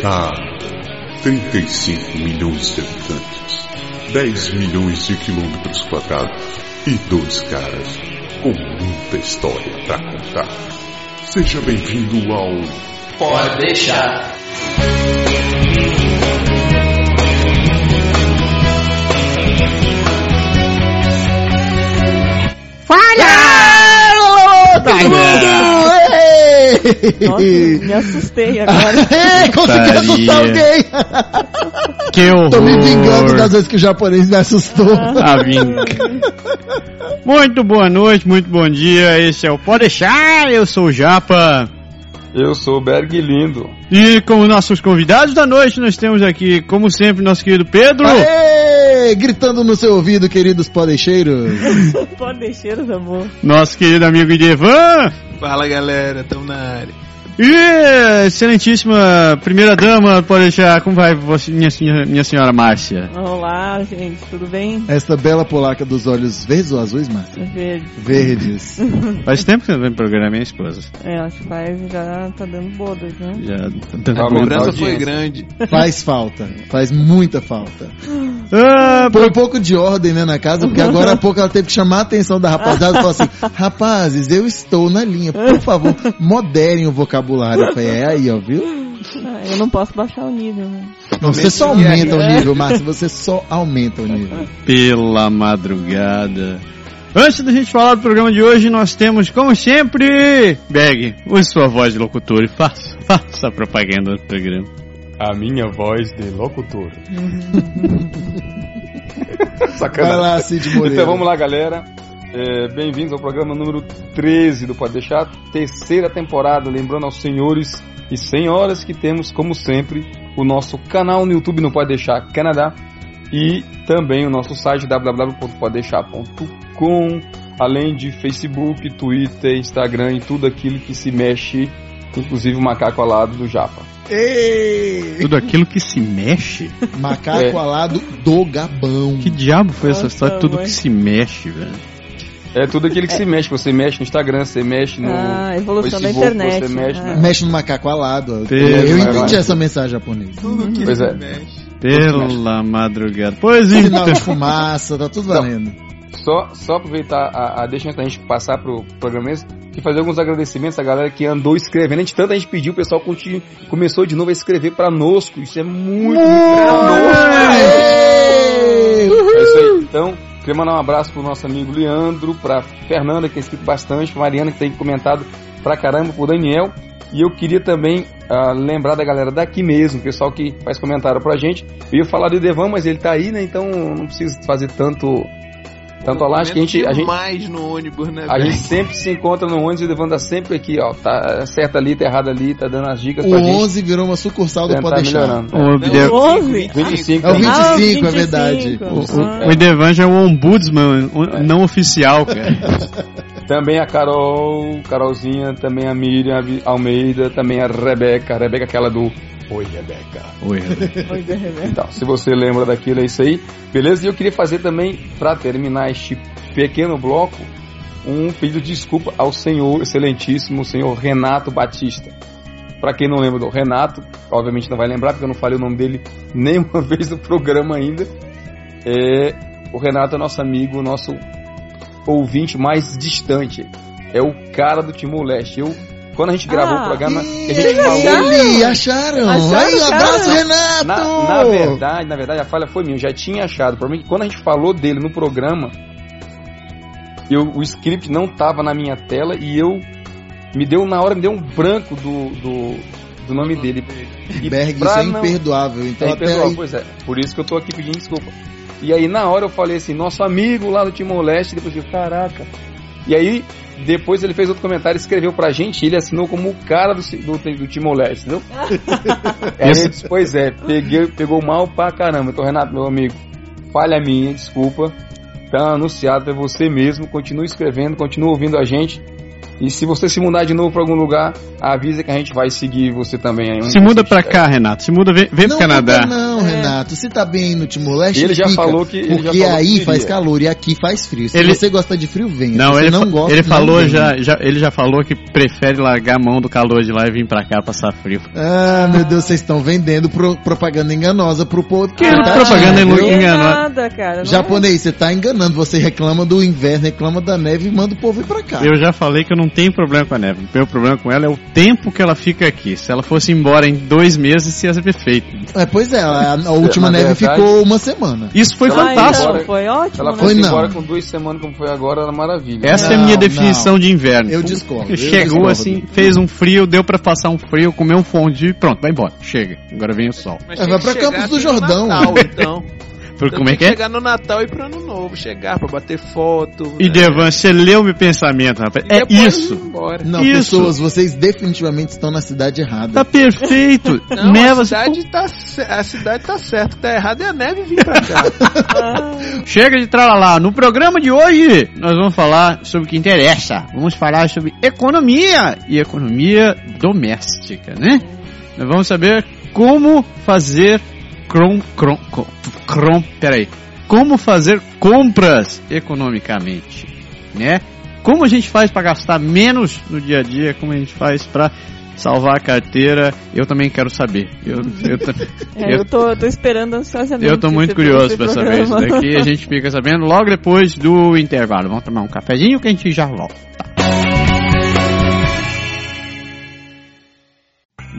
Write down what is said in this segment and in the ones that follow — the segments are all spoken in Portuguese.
Cara, 35 milhões de habitantes, 10 milhões de quilômetros quadrados e dois caras com muita história pra contar. Seja bem-vindo ao Pode deixar. Fala! Ei! Nossa, me assustei agora. Ei, consegui assustar alguém! Que horror! Tô me vingando das vezes que o japonês me assustou. Ah, vinga. Muito boa noite, muito bom dia. Esse é o Pode deixar. Eu sou o Japa. Eu sou o Berg Lindo. E como nossos convidados da noite, nós temos aqui, como sempre, nosso querido Pedro. Aê! Gritando no seu ouvido, queridos podeixeiros. Pode deixar, amor. Nosso querido amigo Idevan. Fala galera, tamo na área. E excelentíssima primeira dama, pode deixar. Como vai você, minha, senhora- minha senhora Márcia? Olá, gente, tudo bem? Esta bela polaca dos olhos verdes ou azuis, Márcia? Verde. Verdes. Faz tempo que você não vem pro programa, minha esposa. É, acho que faz, já tá dando bodas, né? Já Tá A bom. cobrança foi grande. Faz falta. Faz muita falta. Ah, Põe um pouco de ordem né, na casa, porque agora há pouco ela teve que chamar a atenção da rapaziada e falar assim: rapazes, eu estou na linha, por favor, moderem o vocabulário. Eu falei, é aí, ó, viu? Ah, eu não posso baixar o nível, né? Não, você só aumenta o nível, Márcio, você só aumenta o nível. pela madrugada. Antes da gente falar do programa de hoje, nós temos, como sempre, Beg, use sua voz de locutor e faça, faça a propaganda do programa. A minha voz de locutor. Vai Sacanagem. lá, Cid Moreira. Então vamos lá, galera. É, Bem-vindos ao programa número 13 do Pode Deixar, terceira temporada. Lembrando aos senhores e senhoras que temos, como sempre, o nosso canal no YouTube no Pode Deixar Canadá e também o nosso site www.podedeixar.com, além de Facebook, Twitter, Instagram e tudo aquilo que se mexe, inclusive o macaco alado do Japa. Ei! Tudo aquilo que se mexe? Macaco É. alado do Gabão. Que diabo foi essa história? Tudo mãe. que se mexe, velho. É tudo aquilo que se mexe. Você mexe no Instagram, você mexe no Ah, evolução da Facebook, internet. Você mexe, Ah. né? Mexe no macaco alado. Pelo Eu entendi essa mensagem japonesa. Tudo que Pois se é. mexe. Pela madrugada. Pois Sinal então. de fumaça, tá tudo valendo. Só, só aproveitar a, a deixa antes da gente passar pro programa mesmo e fazer alguns agradecimentos à galera que andou escrevendo. A gente, tanto a gente pediu, o pessoal continu, começou de novo a escrever pra nosco. Isso é muito, muito pra nosco. É isso aí. Então, queria mandar um abraço pro nosso amigo Leandro, pra Fernanda, que tem escrito bastante, pra Mariana, que tem comentado pra caramba, pro Daniel. E eu queria também ah, lembrar da galera daqui mesmo, o pessoal que faz comentário pra gente. Eu ia falar do Devan, mas ele tá aí, né? Então não preciso fazer tanto, tanto alarde que a gente, a gente, mais no ônibus, né? a gente sempre se encontra no ônibus e o Devan tá sempre aqui, ó. Tá certo ali, tá errado ali, tá dando as dicas O pra gente. 11 virou uma sucursal do Pode Deixar. O, Não, Ide- Onze? 25, É o né? 25, Ah, é 25. verdade. o, Ah. o Idevan já é o ombudsman o- não oficial, cara. Também a Carol, Carolzinha, também a Miriam Almeida, também a Rebeca, a Rebeca aquela do Oi Rebeca. Oi, Rebeca. Oi. Então, se você lembra daquilo, é isso aí. Beleza? E eu queria fazer também, para terminar este pequeno bloco, um pedido de desculpa ao senhor, excelentíssimo senhor Renato Batista. Para quem não lembra do Renato, obviamente não vai lembrar, porque eu não falei o nome dele nenhuma vez no programa ainda. É, o Renato é nosso amigo, nosso ouvinte mais distante. É o cara do Timor-Leste. Eu, quando a gente gravou Ah. o programa, que a gente falou Ih, acharam? Acharam, Aí, um abraço? Renato! na, na verdade, na verdade, a falha foi minha. Eu já tinha achado. O problema é que quando a gente falou dele no programa, eu, o script não tava na minha tela e eu me deu na hora me deu um branco do, do, do nome dele. E Berg, isso é não- imperdoável. Então, é até imperdoável, aí, pois é. Por isso que eu tô aqui pedindo desculpa. E aí na hora eu falei assim, nosso amigo lá do Timor-Leste, depois eu caraca. E aí depois ele fez outro comentário, escreveu pra gente, e ele assinou como o cara do, do, do Timor-Leste, entendeu? aí eu disse, pois é, peguei, pegou mal pra caramba. Então, Renato, meu amigo, falha minha, desculpa. Tá anunciado, é você mesmo. Continue escrevendo, continue ouvindo a gente. E se você se mudar de novo pra algum lugar, avisa que a gente vai seguir você também. aí, Se muda você pra estiver. cá, Renato. Se muda, vem, vem pro não, Canadá. Não, Renato. Se tá bem no Timor-Leste, Ele já fica, falou que- ele já Porque falou que aí queria. faz calor e aqui faz frio. Se Ele- você gosta de frio, venha. Não, Se você ele, não gosta, ele falou já, já, ele já falou que prefere largar a mão do calor de lá e vir pra cá passar frio. Ah, meu Deus, vocês estão vendendo pro- propaganda enganosa pro povo. Que tá propaganda achando, engan- viu? Não é engano. nada, cara. não Japonês, você tá enganando. Você reclama do inverno, reclama da neve e manda o povo ir pra cá. Eu já falei que eu não tenho problema com a neve. O meu problema com ela é o tempo que ela fica aqui. Se ela fosse embora em dois meses, ia ser perfeito. É, pois é, a, a última neve verdade- ficou uma semana. Isso foi é. Ah, fantástico. então, foi ótimo, Ela né? foi não. embora com duas semanas, como foi agora, era maravilha. Essa é a Não, minha não. definição de inverno. Eu discordo, eu Chegou discordo. assim, fez um frio, deu pra passar um frio, comer um fondue, pronto, vai embora. Chega. Agora vem o sol. Mas É, vai pra Campos do no Jordão. Natal, então. Por- Então como é que é? Chegar no Natal e pro ano novo. Chegar pra bater foto. E né? Devan, você leu meu pensamento, rapaz. E É isso. Não, Isso. pessoas, vocês definitivamente estão na cidade errada. Tá perfeito. Não, Neva, a cidade, tá, a cidade tá certa. O que tá errado é a neve vir pra cá. Chega de tralalá. No programa de hoje, nós vamos falar sobre o que interessa. Vamos falar sobre economia e economia doméstica, né? Nós vamos saber como fazer crom, crom, crom, crom, peraí. Como fazer compras economicamente, né? Como a gente faz para gastar menos no dia a dia, como a gente faz para salvar a carteira, eu também quero saber. Eu, eu, É, eu tô, tô esperando ansiosamente. eu tô muito esse- curioso pra saber isso daqui. A gente fica sabendo logo depois do intervalo. Vamos tomar um cafezinho que a gente já volta.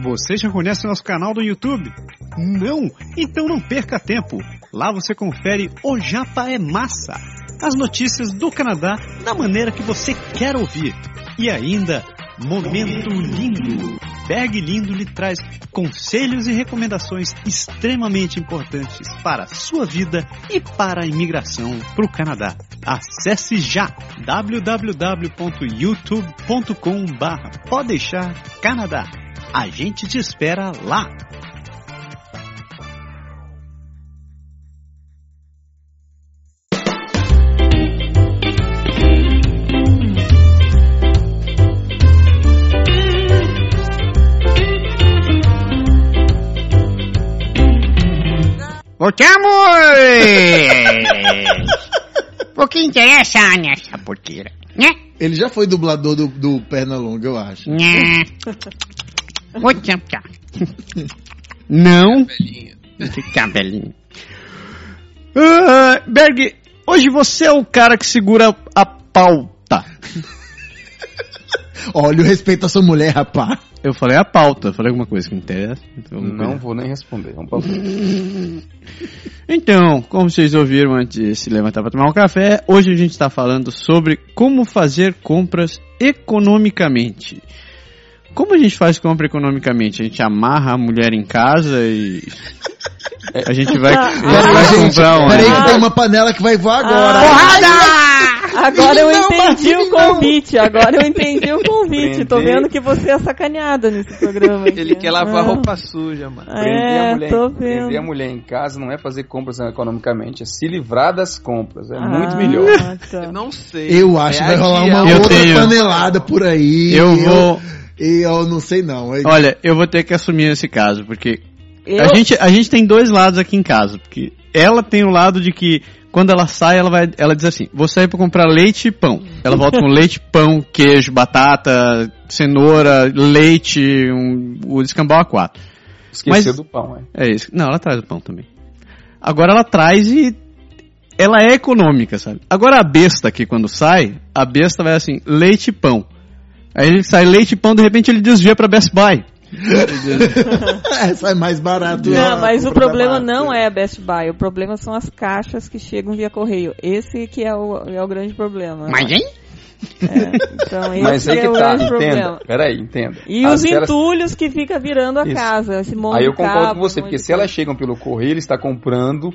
Você já conhece nosso canal do YouTube? Não? Então não perca tempo. Lá você confere O Japa é Massa. As notícias do Canadá da maneira que você quer ouvir. E ainda, Momento Lindo. Berg Lindo lhe traz conselhos e recomendações extremamente importantes para a sua vida e para a imigração para o Canadá. Acesse já www.youtube.com/barra Pode deixar Canadá. A gente te espera lá. Voltamos! o que interessa nessa porqueira? Né? Ele já foi dublador do, do Pernalonga, eu acho. Né? Oi, tchau, tchau. Não. Que cabelinho. Ah, Berg, hoje você é o cara que segura a pauta. Olha o respeito à sua mulher, rapá. Eu falei a pauta, falei alguma coisa que me interessa. Então, Não vou nem responder. Vamos pra Então, como vocês ouviram antes de se levantar para tomar um café, hoje a gente está falando sobre como fazer compras economicamente. Como a gente faz compra economicamente? A gente amarra a mulher em casa e a gente vai, a gente Peraí, vai gente, comprar onde? peraí que tem uma panela que vai voar agora. Agora eu Não, entendi o convite. Agora eu entendi o convite. Tô vendo que você é sacanada nesse programa. aqui. Ele quer lavar Ah. roupa suja, mano. Prender, a É, mulher, tô prender a vendo. mulher em casa não é fazer compras economicamente, é se livrar das compras. É Ah, muito melhor. tá. Eu não sei. Eu acho que É vai rolar uma Eu outra tenho- panelada por aí. Eu vou, E eu não sei não. Eu- olha, eu vou ter que assumir esse caso, porque Eu, a gente, a gente tem dois lados aqui em casa, porque ela tem o lado de que quando ela sai, ela vai, ela diz assim: "Vou sair para comprar leite e pão". Ela volta com leite, pão, queijo, batata, cenoura, leite, um, o escambau a quatro. Esqueceu Mas- do pão, é. É isso. Não, ela traz o pão também. Agora ela traz e ela é econômica, sabe? Agora a besta aqui quando sai, a besta vai assim, leite e pão. Aí ele sai leite e pão, de repente ele desvia para Best Buy. é, sai mais barato. Não, a mas o problema não é a Best Buy. O problema são as caixas que chegam via correio. Esse que é o, é o grande problema. hein? É, então esse Mas aí é que o tá, grande problema. entenda. Peraí, entenda. E As os feras- entulhos que fica virando a Isso. casa. Esse monte Aí eu concordo cabo, com você, porque se elas chegam pelo correio, ele está comprando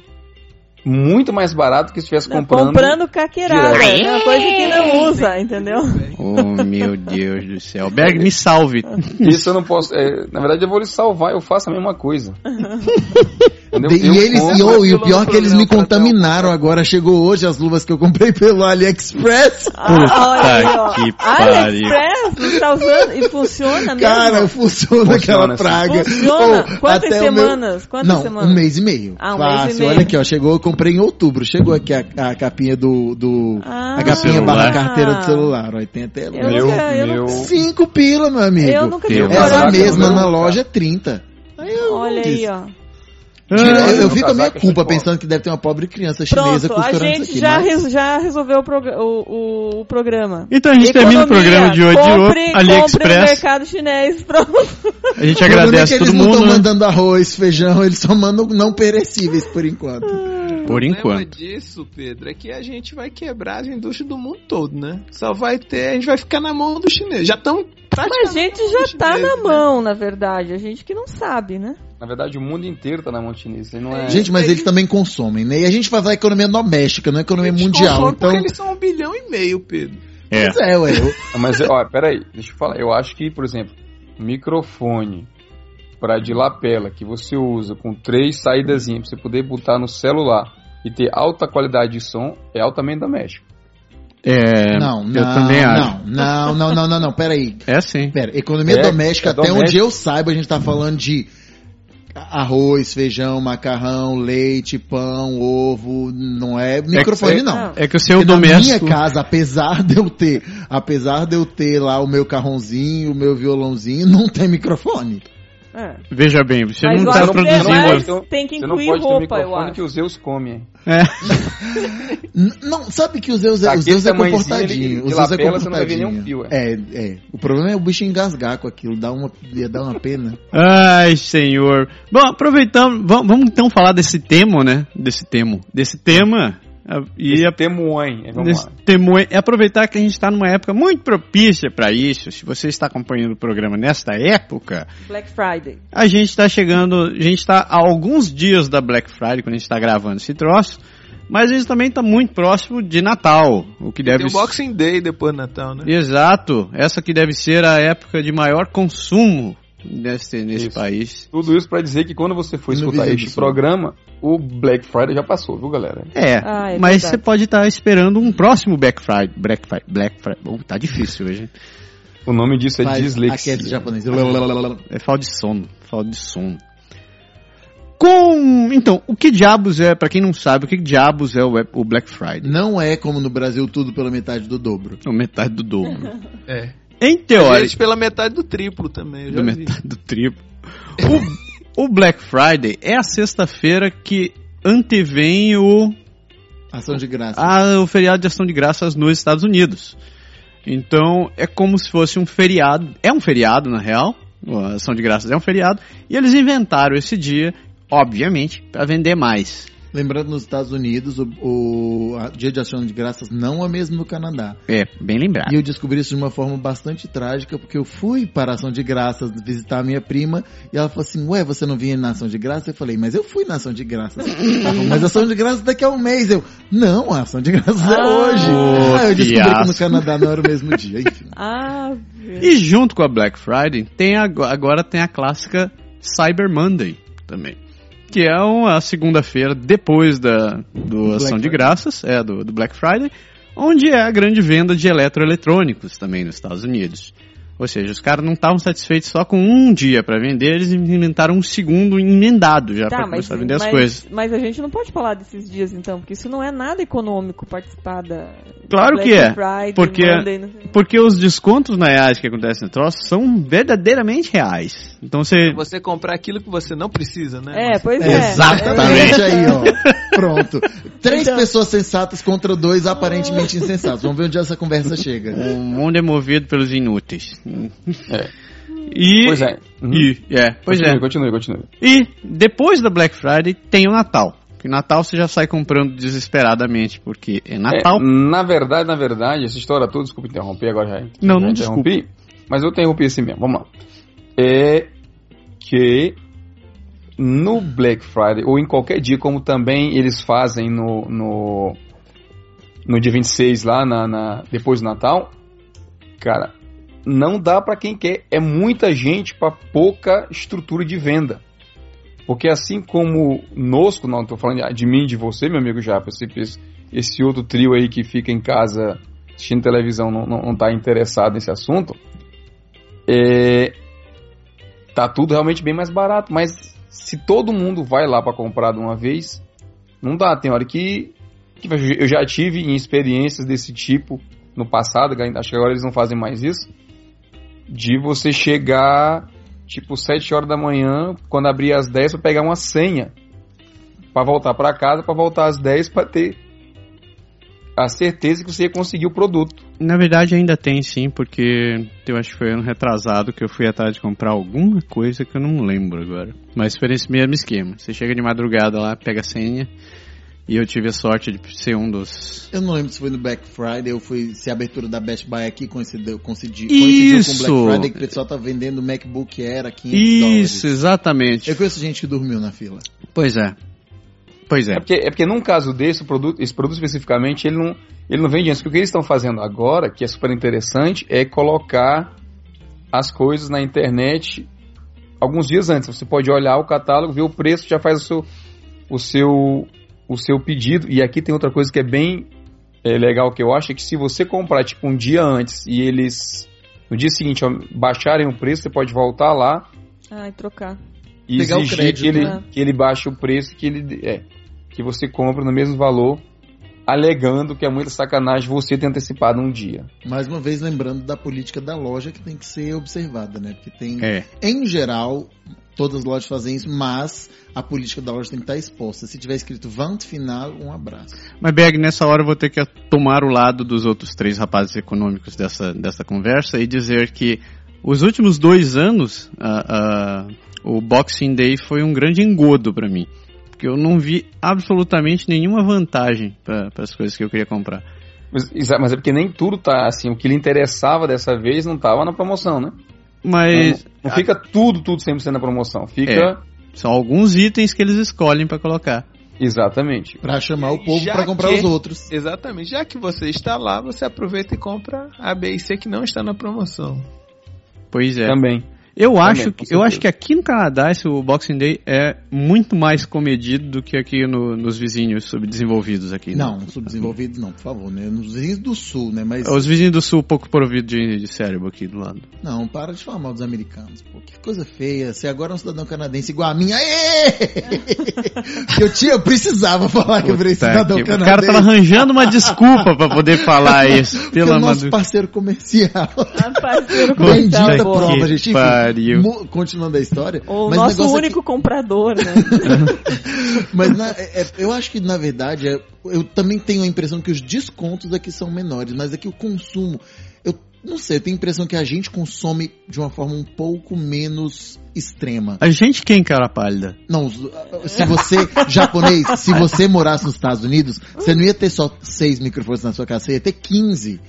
muito mais barato que se estivesse comprando. comprando caqueirada. direto. É uma coisa que não usa, entendeu? Oh, meu Deus do céu. Berg, me salve. Isso eu não posso. é, na verdade, eu vou lhe salvar, eu faço a mesma coisa. Entendeu? De- Eu e eles, e, oh, e o pior é que eles me contaminaram agora. Chegou hoje as luvas que eu comprei pelo AliExpress. Ah, olha aí, ó. que pariu. AliExpress, você tá usando e funciona mesmo? Cara, funciona, aquela assim. praga. Funciona? Oh, Quantas até o meu- semanas? Quantas Não, semanas? um mês e meio. Ah, um mês e Fácil. meio. Olha aqui, ó. Chegou, eu comprei em outubro. Chegou aqui a, a capinha do. do Ah. a capinha barra carteira do celular. Ó, e tem até Eu Meu, nunca- meu. Cinco pila, meu amigo. Eu nunca Essa coragem. mesma na loja é 30. Aí eu Olha disse. aí, ó. Ah, eu, eu fico a minha culpa pensando que deve ter uma pobre criança chinesa Pronto, a costurando isso gente aqui. já, mas- já resolveu o, progra- o, o- o programa. Então a gente termina o programa de hoje de compre, Compre AliExpress. no mercado chinês, pronto. A gente é agradece que todo eles não mundo. estão né? mandando arroz, feijão, eles só mandam não perecíveis por enquanto. Por O problema enquanto. disso, Pedro, é que a gente vai quebrar as indústrias do mundo todo, né? Só vai ter, a gente vai ficar na mão do chinês. Já estão Mas a gente já tá na mão, na verdade. A gente que não sabe, né? Na verdade, o mundo inteiro tá na mão chinesa. Não é... Gente, mas eles também consomem, né? E a gente faz a economia doméstica, não a economia mundial. Então, Porque eles são um bilhão e meio, Pedro. É. pois é, ué. eu- Ah, Mas, ó, peraí, deixa eu falar. Eu acho que, por exemplo, microfone para de lapela que você usa com três saídas pra você poder botar no celular e ter alta qualidade de som é altamente doméstico. É, Não, eu não, também acho. não, não, não, não, não, não, peraí. É sim. Pera, economia É, doméstica, é até doméstico. onde eu saiba, a gente tá falando de arroz, feijão, macarrão, leite, pão, ovo, não é microfone é- não. É que o seu Porque na doméstico. minha casa, apesar de eu ter, apesar de eu ter lá o meu carrãozinho, o meu violãozinho, não tem microfone. É. Veja bem, você Mas não eu está produzindo. mais Você não- tem que Você não incluir pode ter roupa, eu microfone acho. que os Zeus comem. É. Não, sabe que o Zeus, é- o Aquele Zeus é comportadinho. ele- de O Zeus é lapela, você não vai ver comportadinho. nenhum fio, É, é. O problema é o bicho engasgar com aquilo, dá uma, ia dar uma pena. Ai, senhor. Bom, aproveitando, vamos, vamos então falar desse tema, né? Desse tema. Desse tema. Ah, E Esse a, temoém, é, vamos desse lá. tema é aproveitar que a gente está numa época muito propícia para isso. Se você está acompanhando o programa nesta época, Black Friday. a gente está chegando, a gente está a alguns dias da Black Friday quando a gente está gravando esse troço, mas a gente também está muito próximo de Natal, o que deve Tem o Boxing Day depois do Natal, né? Exato, essa que deve ser a época de maior consumo nesse, nesse Isso. país. Tudo isso pra dizer que quando você for escutar este programa, o Black Friday já passou, viu, galera? É, Ah, é mas verdade. você pode estar esperando um próximo Black Friday. Black Friday, Black Friday. Oh, tá difícil hoje. O nome disso é Faz dislexia. aquele japonês. É falta de sono, falta de sono. Com, então, o que diabos é, pra quem não sabe, o que diabos é o, Black Friday? Não é como no Brasil tudo pela metade do dobro. É metade do dobro. É. em teoria, vezes pela metade do triplo também, eu já do vi. metade do triplo. O, o Black Friday é a sexta-feira que antevém o Ação de graça. a- o feriado de ação de graças nos Estados Unidos. Então é como se fosse um feriado. É um feriado, na real. A ação de graças é um feriado. E eles inventaram esse dia, obviamente, para vender mais. Lembrando, nos Estados Unidos, o, o a- Dia de Ação de Graças não é o mesmo no Canadá. É, bem lembrado. E eu descobri isso de uma forma bastante trágica, porque eu fui para a Ação de Graças visitar a minha prima, e ela falou assim, ué, você não vinha na Ação de Graças? Eu falei, mas eu fui na Ação de Graças. Ela falou, mas a Ação de Graças daqui a um mês. Eu, não, a Ação de Graças é Ah. hoje. Ô, Aí eu descobri que fiasco. no Canadá não era o mesmo dia, enfim. Ah, E junto com a Black Friday, tem ago- agora tem a clássica Cyber Monday também. Que é uma segunda-feira depois da do Black Ação de. Graças, é, do, do Black Friday, onde é a grande venda de eletroeletrônicos também nos Estados Unidos. Ou seja, os caras não estavam satisfeitos só com um dia para vender, eles inventaram um segundo emendado já tá, para mas, começar a vender as mas, coisas. mas a gente não pode falar desses dias então, porque isso não é nada econômico participar da. Claro Black que é, Friday, porque- Monday. Porque os descontos na reais que acontecem no troço são verdadeiramente reais. Então você Você comprar aquilo que você não precisa, né? É, pois é. Exatamente aí, ó. Pronto. Três Então- pessoas sensatas contra dois aparentemente insensatos. Vamos ver onde essa conversa chega. O mundo é movido pelos inúteis. É. E, Pois é. Uhum. E, é, pois continue, é. continue, continue. E depois da Black Friday tem o Natal. Porque Natal você já sai comprando desesperadamente, porque é Natal. É, na verdade, na verdade, essa história toda, desculpa interromper agora já. Não, já não interrompi, Mas eu interrompi assim mesmo, vamos lá. É que no Black Friday, ou em qualquer dia, como também eles fazem no, no, no dia 26 lá, na, na, depois do Natal, cara, não dá pra quem quer. É muita gente pra pouca estrutura de venda. Porque assim como nosco, não estou falando de mim, de você, meu amigo Japa, esse, esse outro trio aí que fica em casa assistindo televisão não, não, não tá interessado nesse assunto, é, tá tudo realmente bem mais barato. Mas se todo mundo vai lá para comprar de uma vez, não dá. Tem hora que, que eu já tive em experiências desse tipo no passado, acho que agora eles não fazem mais isso, de você chegar tipo 7 horas da manhã, quando abrir às 10 para pegar uma senha para voltar para casa, para voltar às 10 para ter a certeza que você ia conseguir o produto. Na verdade ainda tem sim, porque eu acho que foi ano retrasado que eu fui atrás de comprar alguma coisa que eu não lembro agora. Mas foi esse mesmo esquema. Você chega de madrugada lá, pega a senha, e eu tive a sorte de ser um dos. Eu não lembro se foi no Black Friday ou foi se a abertura da Best Buy aqui coincidiu, coincidiu, Isso. com Black Friday que o pessoal tá vendendo MacBook Air a 500 Isso, dólares. exatamente. Eu conheço gente que dormiu na fila. Pois é. Pois é. É porque, é porque num caso desse, o produto, esse produto especificamente, ele não, ele não vende antes. Porque o que eles estão fazendo agora, que é super interessante, é colocar as coisas na internet alguns dias antes. Você pode olhar o catálogo, ver o preço, já faz o seu, o seu, o seu pedido. E aqui tem outra coisa que é bem é, legal que eu acho, é que se você comprar tipo um dia antes e eles no dia seguinte ó, baixarem o preço, você pode voltar lá Ah, e trocar. e Pegar o exigir crédito, que, ele, né? que ele baixe o preço que ele é que você compra no mesmo valor, alegando que é muita sacanagem você ter antecipado um dia. Mais uma vez lembrando da política da loja que tem que ser observada, né? Porque tem, É. em geral, todas as lojas fazem isso, mas a política da loja tem que estar exposta. Se tiver escrito Vant Final, um abraço. Mas, Berg, nessa hora eu vou ter que tomar o lado dos outros três rapazes econômicos dessa, dessa conversa e dizer que os últimos dois anos, ah, ah, o Boxing Day foi um grande engodo para mim. Porque eu não vi absolutamente nenhuma vantagem para as coisas que eu queria comprar. Mas, mas é porque nem tudo tá assim, o que lhe interessava dessa vez não tava na promoção, né? Mas não, não fica tudo, tudo 100% na promoção. Fica. É. são alguns itens que eles escolhem para colocar. Exatamente. Pra chamar o povo pra comprar que- os outros. Exatamente. Já que você está lá, você aproveita e compra a B e C que não está na promoção. Pois é. Também. Eu acho, com que, eu acho que aqui no Canadá esse, o Boxing Day é muito mais comedido do que aqui no- nos vizinhos subdesenvolvidos aqui. né? Não, subdesenvolvidos não, por favor, né? Nos vizinhos do sul, né? Mas. Os vizinhos do sul pouco provido de, de cérebro aqui do lado. Não, para de falar mal dos americanos, pô. Que coisa feia. Você agora é um cidadão canadense igual a mim. Aê! eu tinha, eu precisava falar que eu virei cidadão que- o canadense. cara tava arranjando uma desculpa pra poder falar isso. Pelo é nosso parceiro comercial. Ah, parceiro Bendita comercial, pô. prova, gente. Enfim, pariu. continuando a história. O mas nosso negócio é único comprador, né? Mas na- é- é- eu acho que, na verdade, é- eu também tenho a impressão que os descontos aqui são menores, mas aqui o consumo. Eu não sei, eu tenho a impressão que a gente consome de uma forma um pouco menos extrema. A gente quem, cara pálida? Não, se você, japonês, se você morasse nos Estados Unidos, você não ia ter só seis microfones na sua casa, você ia ter 15.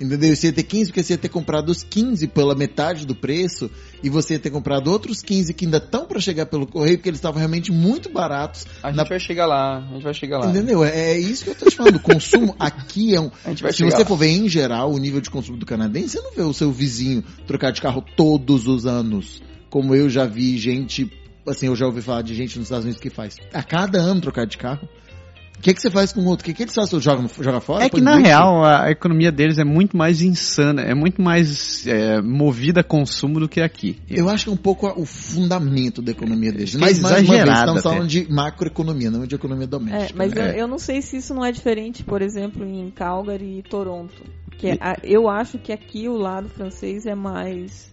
Entendeu? Você ia ter 15 porque você ia ter comprado os 15 pela metade do preço e você ia ter comprado outros 15 que ainda estão para chegar pelo correio porque eles estavam realmente muito baratos. A Na- gente vai chegar lá, a gente vai chegar lá. Entendeu? É, é isso que eu tô te falando. O consumo aqui é um. A gente vai Se você lá. for ver em geral o nível de consumo do canadense, você não vê o seu vizinho trocar de carro todos os anos. Como eu já vi gente. Assim, eu já ouvi falar de gente nos Estados Unidos que faz a cada ano trocar de carro. O que, que você faz com o outro? O que, que eles fazem? Joga, joga fora? É que na real a, economia deles é muito mais insana, é muito mais é, movida a consumo do que aqui. Eu acho que é um pouco o fundamento da economia deles. é Mas, mais uma vez, estamos até. falando de macroeconomia, não de economia doméstica. É, mas né? eu, eu não sei se isso não é diferente, por exemplo, em Calgary e Toronto. Que é- a- eu acho que aqui o lado francês é mais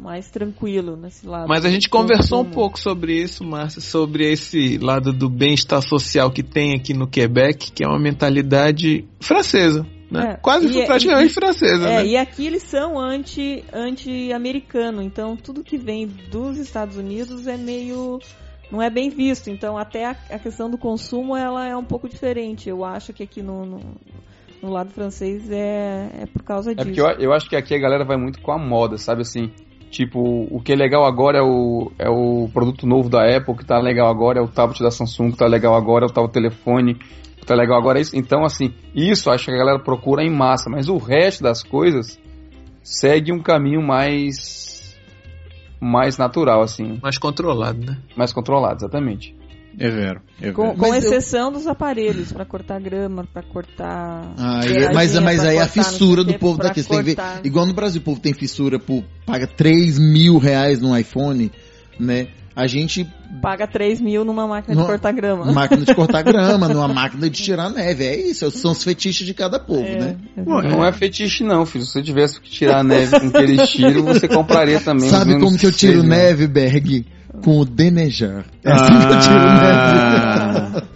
mais tranquilo nesse lado. Mas a gente conversou um pouco sobre isso, Márcia, sobre esse lado do bem-estar social que tem aqui no Quebec, que é uma mentalidade francesa, né? É, Quase e- praticamente e- francesa, É, né? e aqui eles são anti anti-americano, então tudo que vem dos Estados Unidos é meio não é bem visto. Então até a, a questão do consumo ela é um pouco diferente. Eu acho que aqui no, no, no lado francês é, é por causa É disso. porque eu, eu acho que aqui a galera vai muito com a moda, sabe assim? Tipo, o que é legal agora é o, é o produto novo da Apple, que tá legal agora é o tablet da Samsung, que tá legal agora é o tal telefone, que tá legal agora é isso. Então, assim, isso acho que a galera procura em massa, mas o resto das coisas segue um caminho mais mais natural, assim, Mais controlado, né? mais controlado, exatamente. É vero. É Com, vero. com Mas eu- exceção dos aparelhos pra cortar grama, pra cortar. Aí, peradinha, mas, mas pra aí é a cortar não fissura do povo daqui. Você tem que ver, cortar. igual no Brasil, o povo tem fissura por paga 3 mil reais num iPhone, né? A gente, Paga 3 mil numa máquina Numa- de cortar grama. máquina de cortar grama, numa máquina de tirar neve. É isso, são os fetiches de cada povo, É, né? é Pô, verdade. Não é fetiche não, filho. Se você tivesse que tirar a neve com aqueles tiros, você compraria também. Sabe como que eu tiro neve, Berg? Com o Denejar. É assim que eu tiro Ah. neve.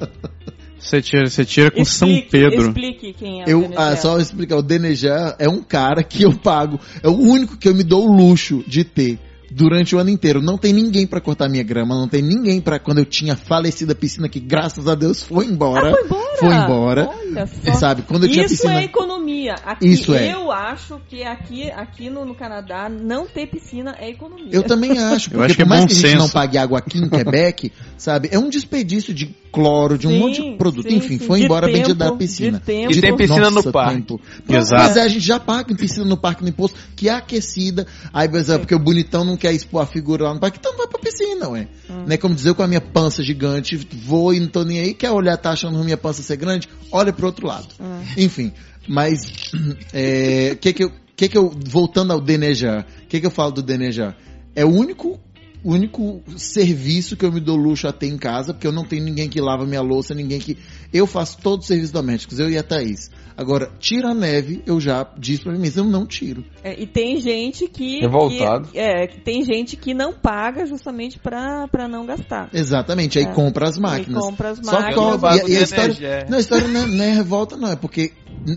Você tira, você tira com São Explique- Pedro. Explique quem é o Eu, Venezuela. ah, só explicar, o Denejar é um cara que eu pago, é o único que eu me dou o luxo de ter durante o ano inteiro. Não tem ninguém pra cortar minha grama, não tem ninguém pra quando eu tinha falecido a piscina que graças a Deus foi embora. Ah, foi embora? Foi embora. Olha só. Sabe, quando eu tinha Isso piscina é economia. Aqui, Isso é. Eu acho que aqui, aqui no, no Canadá não ter piscina é economia. Eu também acho, porque acho que por é mais bom que a gente senso. não pague água aqui em Quebec, sabe, é um desperdício de cloro, de um Sim, monte de produto. sim, Enfim, sim. foi De embora tempo, bendito da de piscina. tempo. E tem piscina no Nossa, parque. tempo. Exato. Mas é, a gente já paga em piscina no parque no imposto, que é aquecida. Aí, por exemplo, porque o bonitão não quer expor a figura lá no parque, então vai pra piscina, ué. Hum. Né, como dizer, eu com a minha pança gigante, vou e não tô nem aí, quer olhar, tá achando minha pança ser grande? Olha pro outro lado. Hum. Enfim, mas, é, que que eu, que que eu, voltando ao Denejar, o que que eu falo do Denejar? É o único, único serviço que eu me dou luxo a ter em casa, porque eu não tenho ninguém que lava minha louça, ninguém que, eu faço todos os serviços domésticos, eu e a Thaís. Agora, tira a neve, eu já disse pra mim, mas eu não tiro. É, e tem gente que. Revoltado. que- é, que tem gente que não paga justamente pra, pra não gastar. Exatamente, aí É. compra as E máquinas. compra as Só máquinas. cobra. Pago E, e a história, energia. não, a história não é, não é revolta, não. É porque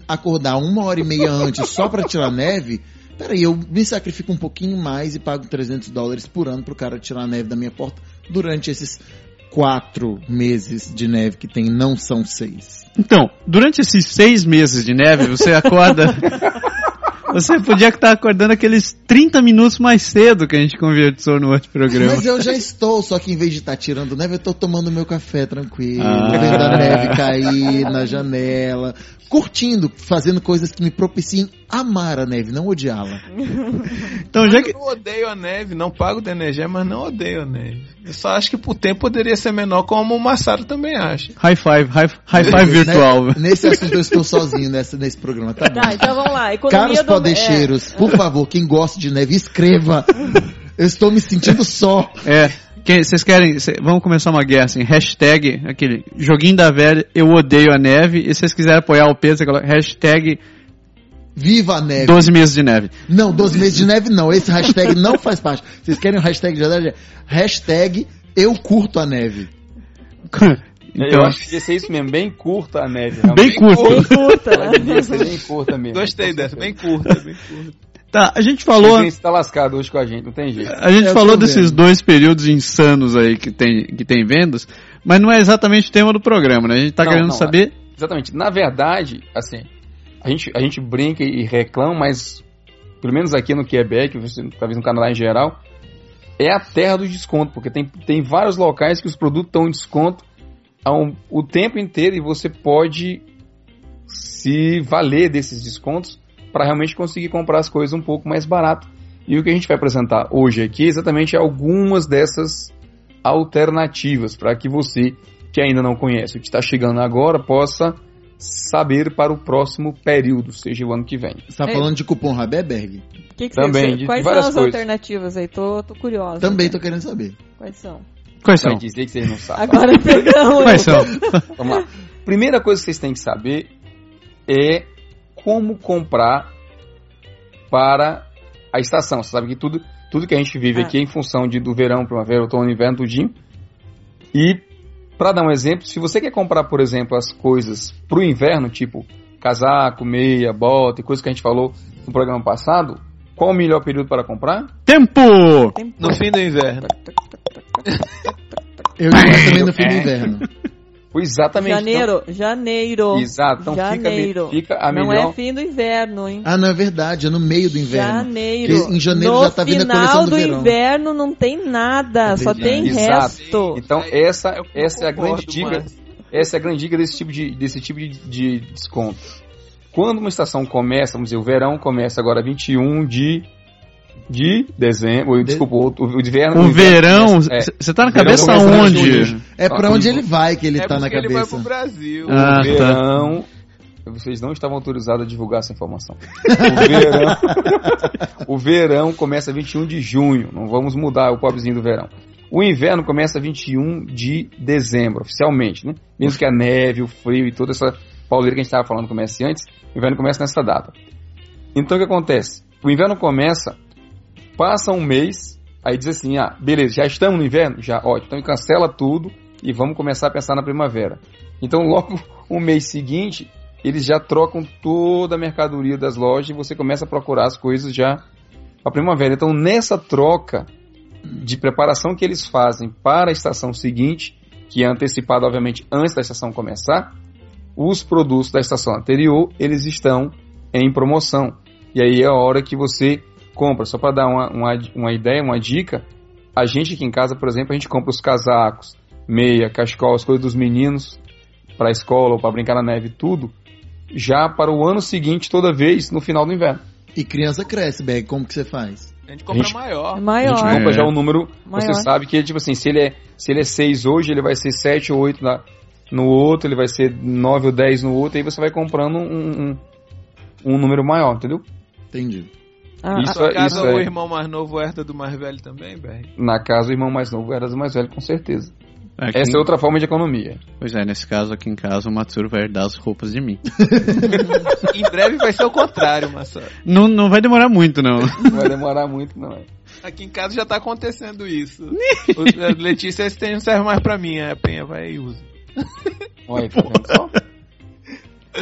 acordar uma hora e meia antes só pra tirar neve. Peraí, eu me sacrifico um pouquinho mais e pago 300 dólares por ano pro cara tirar a neve da minha porta durante esses quatro meses de neve que tem, não são seis. Então, durante esses seis meses de neve, você acorda. você podia estar acordando aqueles 30 minutos mais cedo que a gente conversou no outro programa. Mas eu já estou, só que em vez de estar tirando neve, eu tô tomando meu café tranquilo, Ah. vendo a neve cair na janela, curtindo, fazendo coisas que me propiciem amar a neve, não odiá-la. Então, já que. Eu não odeio a neve, não pago de energia, mas não odeio a neve. Eu só acho que o tempo poderia ser menor, como o Massaro também acha. High five, high, high five virtual. Né? Nesse assunto eu estou sozinho nessa, nesse programa, tá bom? Tá, então vamos lá. Economia Caros do- podeixeiros, por favor, quem gosta de neve, escreva. Eu estou me sentindo só. É. quem- Vocês querem. cê- vamos começar uma guerra assim. Hashtag, aquele joguinho da velha, eu odeio a neve. E se vocês quiserem apoiar o Pedro, você coloca hashtag Viva a neve. 12 meses de neve. Não, 12 meses de neve não. Esse hashtag não faz parte. Vocês querem o hashtag de neve? Hashtag eu curto a neve. eu Então, acho que ia ser isso mesmo, bem curta a neve. bem. Bem curta, né? Devia ser bem curta mesmo. Gostei dessa, bem curta, bem curta. Tá, a gente falou. Presidente tá lascado hoje com a gente, não tem jeito. A gente É, falou desses vendo. dois períodos insanos aí que tem, que tem vendas, mas não é exatamente o tema do programa, né? A gente tá Não, querendo não, saber. Exatamente. Na verdade, assim, a gente, a gente brinca e reclama, mas pelo menos aqui no Quebec, você- talvez no Canadá em geral, é a terra do desconto, porque tem, tem vários locais que os produtos estão em desconto ao, o tempo inteiro e você pode se valer desses descontos para realmente conseguir comprar as coisas um pouco mais barato. E o que a gente vai apresentar hoje aqui é exatamente algumas dessas alternativas para que você que ainda não conhece o que está chegando agora possa saber para o próximo período, seja o ano que vem. Você tá É. falando de cupom Raberberg? Que que Também, você- de Quais são várias as coisas. alternativas aí? Tô, tô curiosa. Também tô querendo saber. Quais são? Quais são? Vai dizer que vocês não sabem. Agora pegamos. Quais são? Vamos lá. Primeira coisa que vocês têm que saber é como comprar para a estação. Você sabe que tudo, tudo que a gente vive Ah. aqui é em função de, do verão, primavera, outono, inverno, tudinho. E, para dar um exemplo, se você quer comprar, por exemplo, as coisas para o inverno, tipo casaco, meia, bota e coisas que a gente falou no programa passado, qual o melhor período para comprar? Tempo! No fim do inverno. Eu ia também no fim do inverno. Pois exatamente. Janeiro, janeiro. Então, exato. Então janeiro. fica, fica a Não é fim do inverno, hein? Ah, não é verdade, é no meio do inverno. Janeiro. Porque em janeiro no já tá vindo a final coleção do do verão. inverno não tem nada, É só tem resto. Então essa, essa é a grande dica. Essa é a grande dica desse tipo de, desse tipo de, de desconto. Quando uma estação começa, vamos dizer, o verão começa agora 21 de de dezembro, desculpa, o, o inverno. O verão, é, você tá na cabeça onde? É pra Ah, onde ele vai que ele é tá na porque ele vai pro cabeça. Brasil. Ah, o tá. verão. Vocês não estavam autorizados a divulgar essa informação. O verão, o verão começa 21 de junho. Não vamos mudar o pobrezinho do verão. O inverno começa 21 de dezembro, oficialmente, né? Mesmo que a neve, o frio e toda essa pauleira que a gente estava falando comece antes, o inverno começa nessa data. Então o que acontece? O inverno começa, passa um mês, aí diz assim, ah, beleza, já estamos no inverno? Já, ótimo. Então cancela tudo e vamos começar a pensar na primavera. Então logo o mês seguinte, eles já trocam toda a mercadoria das lojas e você começa a procurar as coisas já para primavera. Então nessa troca de preparação que eles fazem para a estação seguinte, que é antecipada obviamente antes da estação começar, os produtos da estação anterior, eles estão em promoção. E aí é a hora que você compra. Só para dar uma, uma, uma ideia, uma dica, a gente aqui em casa, por exemplo, a gente compra os casacos, meia, cachecol, as coisas dos meninos para a escola ou para brincar na neve, tudo, já para o ano seguinte, toda vez no final do inverno. E criança cresce, Beg, como que você faz? A gente compra Gente- maior. É A gente maior. compra É. já o número, você Maior. sabe que tipo assim, se ele é se ele é 6 hoje, ele vai ser 7 ou 8 na, no outro, ele vai ser 9 ou 10 no outro, aí você vai comprando um, um, um número maior, entendeu? Entendi. Ah, Isso Sua é- casa, isso o é- irmão mais novo herda do mais velho também, Berg? Na casa, o irmão mais novo era do mais velho, com certeza. Aqui- Essa é outra forma de economia. Pois é, nesse caso aqui em casa o Matsuro vai herdar as roupas de mim. em breve vai ser o contrário, Massa. Não, não vai demorar muito, não. Não vai demorar muito, não é. Aqui em casa já tá acontecendo isso. o, Letícia, esse tem- não serve mais pra mim, a Penha vai e usa. Olha aí, tá vendo só?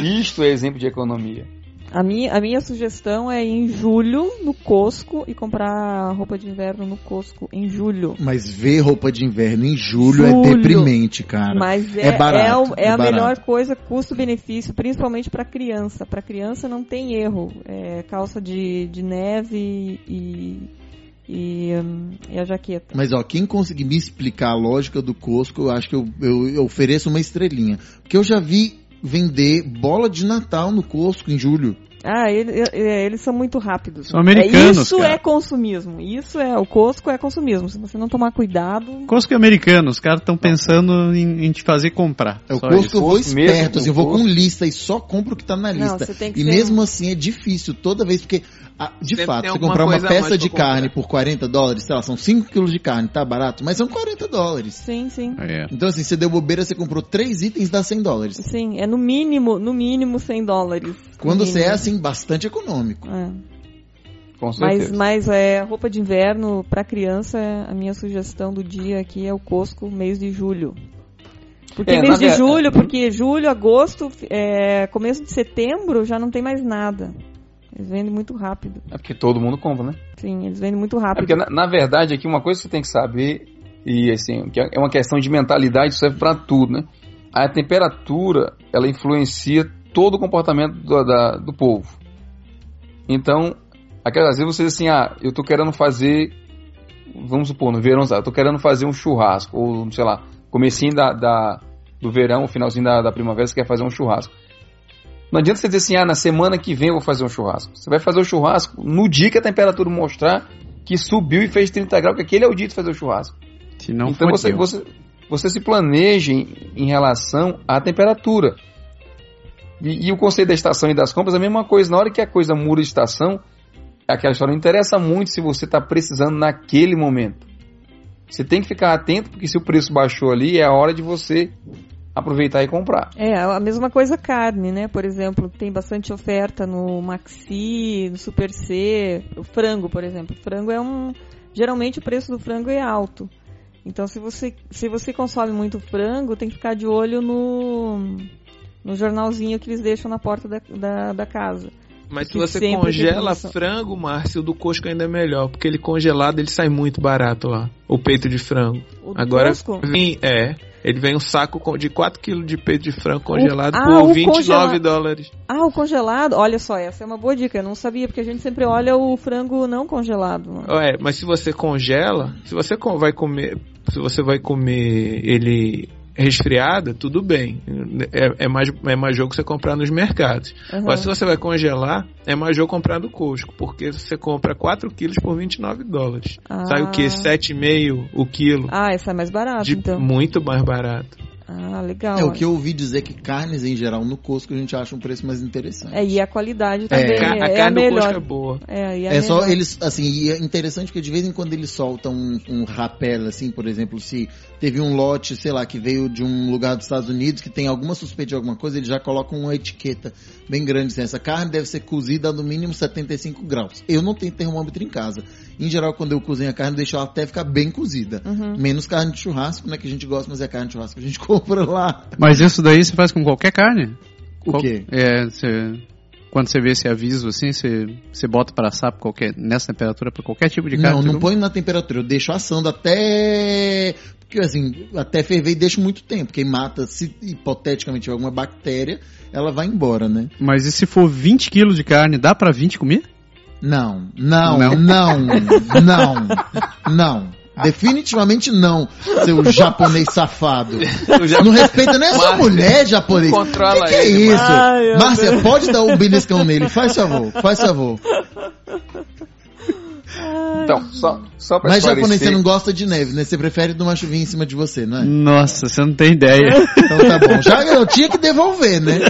Isto é exemplo de economia. A minha, a minha sugestão é ir em julho no Costco e comprar roupa de inverno no Costco em julho. Mas ver roupa de inverno em julho, é Julho. deprimente, cara. Mas é, é barato, é, é é a barato. melhor coisa, custo-benefício, principalmente para criança. Para criança não tem erro. É calça de, de neve e, e, hum, e a jaqueta. Mas ó, quem conseguir me explicar a lógica do Costco, eu acho que eu, eu, eu ofereço uma estrelinha. Porque eu já vi vender bola de Natal no Costco em julho. Ah, ele- ele- eles são muito rápidos. São americanos, É, isso cara. é consumismo. Isso é o Costco é consumismo. Se você não tomar cuidado, Costco é americano, os caras estão pensando em, em te fazer comprar. É o Só Costco eu vou esperto, assim, eu vou com lista e só compro o que tá na Não, lista. você tem que e ser mesmo um- assim é difícil toda vez, porque ah, de Sempre fato, você comprar uma peça de comprar. carne por 40 dólares, sei lá, são 5 quilos de carne, tá barato, mas são 40 dólares. sim, sim. É. Então assim, você deu bobeira, você comprou três itens, dá 100 dólares. Sim, é no mínimo, no mínimo 100 dólares. Quando você é assim, bastante econômico. É. Com Mas, certeza. mas é, roupa de inverno para criança, a minha sugestão do dia aqui é o Costco mês de julho. Porque É, mês de ver- julho, porque julho, agosto, é, começo de setembro já não tem mais nada. Eles vendem muito rápido. É porque todo mundo compra, né? Sim, eles vendem muito É rápido. porque, na, na verdade, aqui uma coisa que você tem que saber, e assim, que é uma questão de mentalidade, serve para tudo, né? A temperatura, ela influencia todo o comportamento do, da- do povo. Então, aquelas às vezes você diz assim, ah, eu tô querendo fazer, vamos supor, no verão, eu tô querendo fazer um churrasco, ou sei lá, comecinho da, da- do verão, o finalzinho da, da primavera, você quer fazer um churrasco. Não adianta você dizer assim, ah, na semana que vem eu vou fazer um churrasco. Você vai fazer o churrasco no dia que a temperatura mostrar que subiu e fez 30 graus, que aquele é o dia de fazer o churrasco. Se não então você, você, você se planeja em, em relação à temperatura. E, e o conceito da estação e das compras é a mesma coisa. Na hora que a coisa muda de estação, aquela história não interessa muito se você está precisando naquele momento. Você tem que ficar atento, porque se o preço baixou ali, é a hora de você aproveitar e comprar. É, a mesma coisa carne, né? Por exemplo, tem bastante oferta no Maxi, no Super C, o frango, por exemplo. O frango é um. Geralmente o preço do frango é alto. Então se você, se você consome muito frango, tem que ficar de olho no, no jornalzinho que eles deixam na porta da, da, da casa. Mas se você congela frango, Márcio, o do Costco ainda é melhor, porque ele congelado ele sai muito barato lá, o peito de frango. O do Agora vem, é, ele vem um saco de 4 kg de peito de frango congelado ah, por o 29 congela- dólares. Ah, o congelado, olha só, essa é uma boa dica. Eu não sabia, porque a gente sempre olha o frango não congelado. É, mas se você congela, se você vai comer, se você vai comer ele resfriada, tudo bem. É, é mais, é mais jogo você comprar nos mercados. Aham. Agora, se você vai congelar, é mais jogo comprar no Costco, porque você compra 4 quilos por 29 dólares. Sai o quê? Ah. 7,5 o quilo. Ah, esse é mais barato, de então. Muito mais barato. Ah, legal. É o que eu ouvi dizer que carnes em geral no Costco a gente acha um preço mais interessante. É, e a qualidade também É. Ca- é, a a carne do melhor. Costco é boa. É, e é É só eles, assim, e é interessante porque de vez em quando eles soltam um, um rapel, assim, por exemplo, se teve um lote, sei lá, que veio de um lugar dos Estados Unidos que tem alguma suspeita de alguma coisa, eles já colocam uma etiqueta bem grande, assim, essa carne deve ser cozida no mínimo 75 graus. Eu não tenho termômetro em casa. Em geral, quando eu cozinho a carne, eu deixo ela até ficar bem cozida. Uhum. Menos carne de churrasco, né, que a gente gosta, mas é carne de churrasco que a gente compra lá. Mas isso daí você faz com qualquer carne? O Qual- quê? É, você- quando você vê esse aviso assim, você, você bota para assar pra qualquer, nessa temperatura para qualquer tipo de carne? Não, não põe na temperatura. Eu deixo assando até. Porque assim, até ferver e deixo muito tempo. Porque mata, se hipoteticamente tiver alguma bactéria, ela vai embora, né? Mas e se for 20 quilos de carne, dá pra 20 comer? Não, não, Não? não, não, não. Definitivamente não, seu japonês safado. Não respeita nem a sua Márcia, mulher, japonês. controla que, que é ele, isso? Ai, Márcia, pode dar um beliscão nele. Faz favor, faz favor. Então, só, só pra Mas japonês, esclarecer, você não gosta de neve, né? Você prefere de uma chuvinha em cima de você, não é? Nossa, você não tem ideia. Então tá bom. Já eu tinha que devolver, né?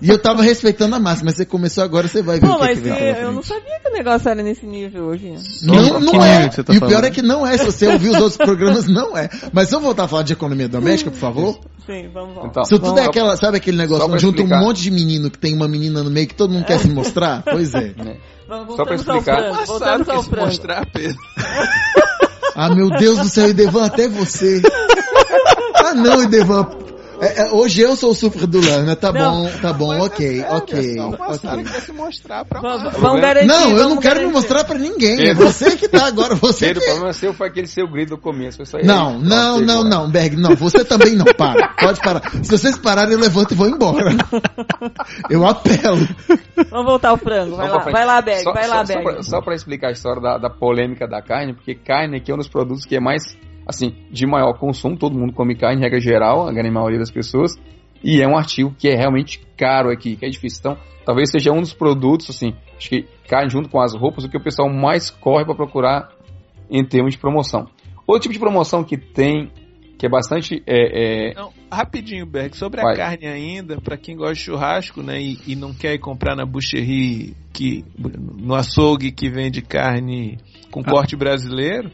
E eu tava respeitando a máxima, mas você começou agora, você vai ver Pô, o que, mas que vem pela eu não sabia que o negócio era nesse nível hoje. Não, não é. tá e o pior é que não é. Se você ouvir os outros programas, não é. Mas eu voltar a falar de economia doméstica, por favor. Sim, vamos lá. Então, Se tudo é aquela, sabe aquele negócio onde junta um monte de menino que tem uma menina no meio que todo mundo quer se mostrar? Pois é. né, Vamos, Só pra voltamos ao explicar. frango, Passaram que ao se mostrar, Pedro. Ah, meu Deus do céu, Idevan, até você. Ah, não, Idevan. É, é, hoje eu sou o super do Lana, tá Não. bom, tá bom, ok, É, ok, pessoal, passaram ok. que se mostrar pra Vamos, vamos garantir. Não, eu não quero me garantir. mostrar pra ninguém. É Pedro. você que tá agora, você Pedro, o que... problema seu foi aquele seu grito do começo. Foi só ele. Não, não, não, não, Berg, não, você também não, para, pode parar. Se vocês pararem, eu levanto e vou embora. Eu apelo. Vamos voltar ao frango. Vai Só lá, vai lá, Beg, só, vai só- lá, só Beg. pra, só pra explicar a história da, da polêmica da carne, porque carne aqui é um dos produtos que é mais, assim, de maior consumo. Todo mundo come carne, em regra geral, a grande maioria das pessoas. E é um artigo que é realmente caro aqui, que é difícil. Então, talvez seja um dos produtos, assim, acho que carne junto com as roupas, o que o pessoal mais corre para procurar em termos de promoção. Outro tipo de promoção que tem, que é bastante. É, é, Não, rapidinho, Berg, sobre Vai. a carne ainda, pra quem gosta de churrasco, né, e, e não quer ir comprar na boucherie, que, no açougue que vende carne com Ah. corte brasileiro,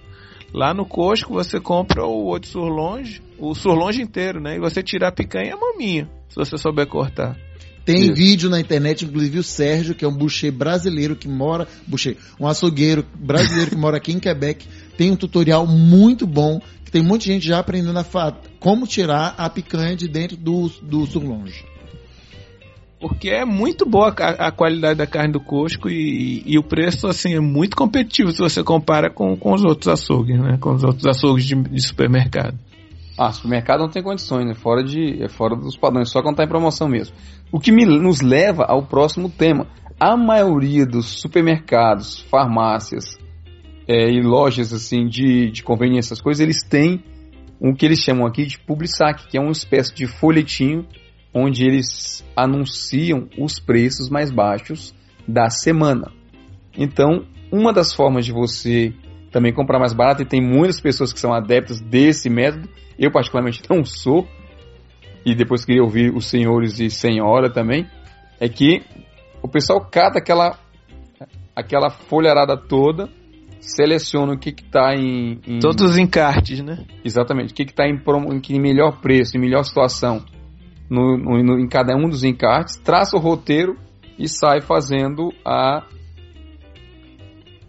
lá no Costco você compra o outro surlonge, o surlonge inteiro, né, e você tira a picanha e a maminha, se você souber cortar. Tem Isso. vídeo na internet, inclusive o Sérgio, que é um boucher brasileiro que mora, boucher, um açougueiro brasileiro que mora aqui em Quebec, tem um tutorial muito bom, que tem muita gente já aprendendo a fa- como tirar a picanha de dentro do, do surlonge. Porque é muito boa a, qualidade da carne do Costco e, e o preço assim é muito competitivo se você compara com, com os outros açougues, né? Com os outros açougues de, de supermercado. Ah, supermercado não tem condições, né? Fora, de, é fora dos padrões, só quando tá em promoção mesmo. O que me, nos leva ao próximo tema. A maioria dos supermercados, farmácias é, e lojas assim de, de conveniência, essas coisas, eles têm o que eles chamam aqui de publisac, que é uma espécie de folhetinho onde eles anunciam os preços mais baixos da semana. Então, uma das formas de você também comprar mais barato, e tem muitas pessoas que são adeptas desse método, eu particularmente não sou, e depois queria ouvir os senhores e senhora também, é que o pessoal cata aquela, aquela folharada toda, seleciona o que está em, em- Todos os encartes, né? Exatamente. O que está em, em melhor preço, em melhor situação no, no- em cada um dos encartes, traça o roteiro e sai fazendo a,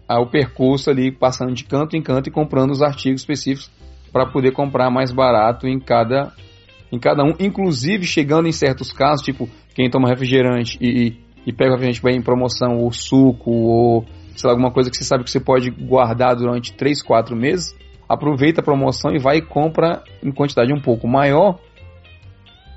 a- o percurso ali, passando de canto em canto e comprando os artigos específicos para poder comprar mais barato em cada, em cada um, inclusive chegando em certos casos, tipo quem toma refrigerante e, e, pega refrigerante bem em promoção, ou suco, ou sei lá, alguma coisa que você sabe que você pode guardar durante 3, 4 meses, aproveita a promoção e vai e compra em quantidade um pouco maior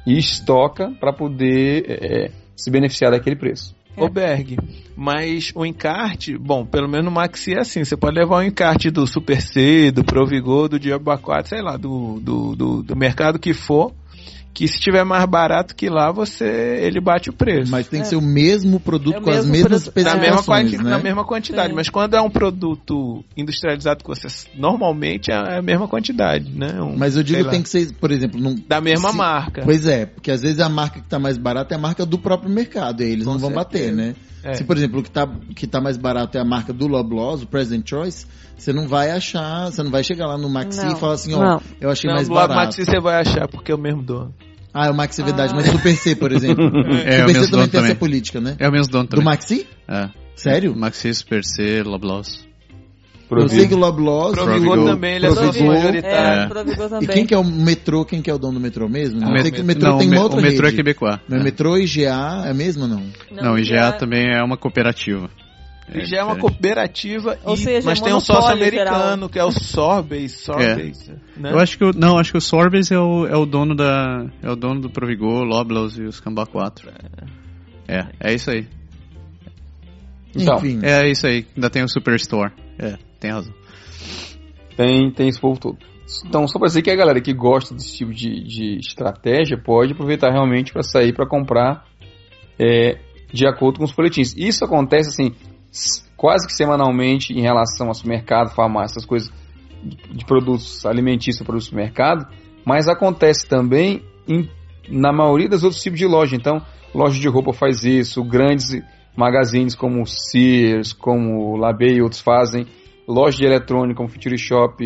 e estoca para poder é, se beneficiar daquele preço. Ô Berg, mas o encarte, bom, pelo menos no Maxi é assim, você pode levar o encarte do Super C, do Provigor, do Diabo 4, sei lá, do, do, do, do mercado que for, que se tiver mais barato que lá, você ele bate o preço. Mas tem que É. ser o mesmo produto É o com as mesmo mesmas produto. na mesma, especificações, quanti- né? na mesma quantidade, Sim. mas quando é um produto industrializado que você normalmente é a mesma quantidade, né? Um, Mas eu digo lá, tem que ser, por exemplo, não, da mesma se- marca. Pois é, porque às vezes a marca que tá mais barata é a marca do próprio mercado, e aí eles Com não vão bater, certeza. né? É. Se, por exemplo, o que tá, que tá mais barato é a marca do Loblaws, o President Choice, você não vai achar, você não vai chegar lá no Maxi Não. e falar assim, ó, Não. eu achei Não, mais barato. Maxi você vai achar porque é o mesmo dono. Ah, é o Maxi é verdade, Ah. mas Super C, por exemplo. É, o Super C mesmo também tem também. essa política, né? É o mesmo dono Do também. Maxi? É. Sério? Maxi, Super C, Loblaws. Eu sei que o Loblaws... Provigor Provigor. também, ele é Provigor. majoritário. É, Provigor E também. quem que é o metrô? Quem que é o dono do metrô mesmo? O Eu sei que o metrô não, tem o uma outra O metrô é rede. quebecois. Não é É. metrô e GA é a mesma, não? Não, o IGA também é uma cooperativa. E já é uma cooperativa, Ou e- seja, mas é tem um sócio americano, geral. que é o Sorbet, Sorbet, né? Eu acho que o, não, acho que o Sorbes é o, é o dono da é o dono do Provigor, Loblaws e os Cambá 4. É, é isso aí. Então, Enfim. É isso aí. Ainda tem o Superstore. É, tem razão. Tem, tem esse povo todo. Então, só pra dizer que a galera que gosta desse tipo de, de estratégia pode aproveitar realmente para sair para comprar é, de acordo com os folhetins. Isso acontece assim, quase que semanalmente em relação ao supermercado, farmácia, essas coisas de, produtos alimentícios, produtos do mercado, mas acontece também em- na maioria dos outros tipos de loja. Então, loja de roupa faz isso, grandes magazines como Sears, como Labé e outros fazem loja de eletrônica como Future Shop,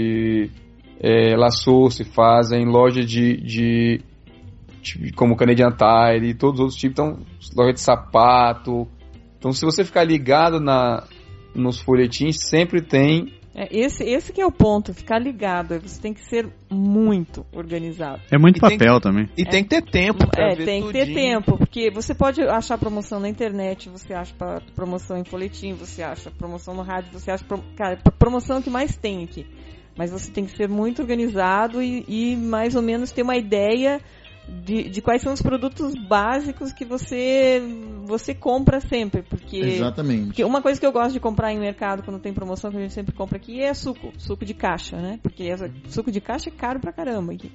é, La Source fazem, loja de, de, de- como Canadian Tire e todos os outros tipos, então loja de sapato. Então se você ficar ligado na nos folhetins, sempre tem É, esse, esse que é o ponto, ficar ligado. Você tem que ser muito organizado. É muito E papel também. E tem que ter tempo pra É, ver tem que ter tudinho. tempo, porque você pode achar promoção na internet, você acha pra- promoção em folhetim, você acha promoção no rádio, você acha. pro- Cara, promoção é o que mais tem aqui. Mas você tem que ser muito organizado e, e mais ou menos ter uma ideia de, de quais são os produtos básicos que você, você compra sempre. Porque Exatamente. porque uma coisa que eu gosto de comprar em mercado quando tem promoção, que a gente sempre compra aqui, é suco. Suco de caixa, né? Porque essa- suco de caixa é caro pra caramba aqui.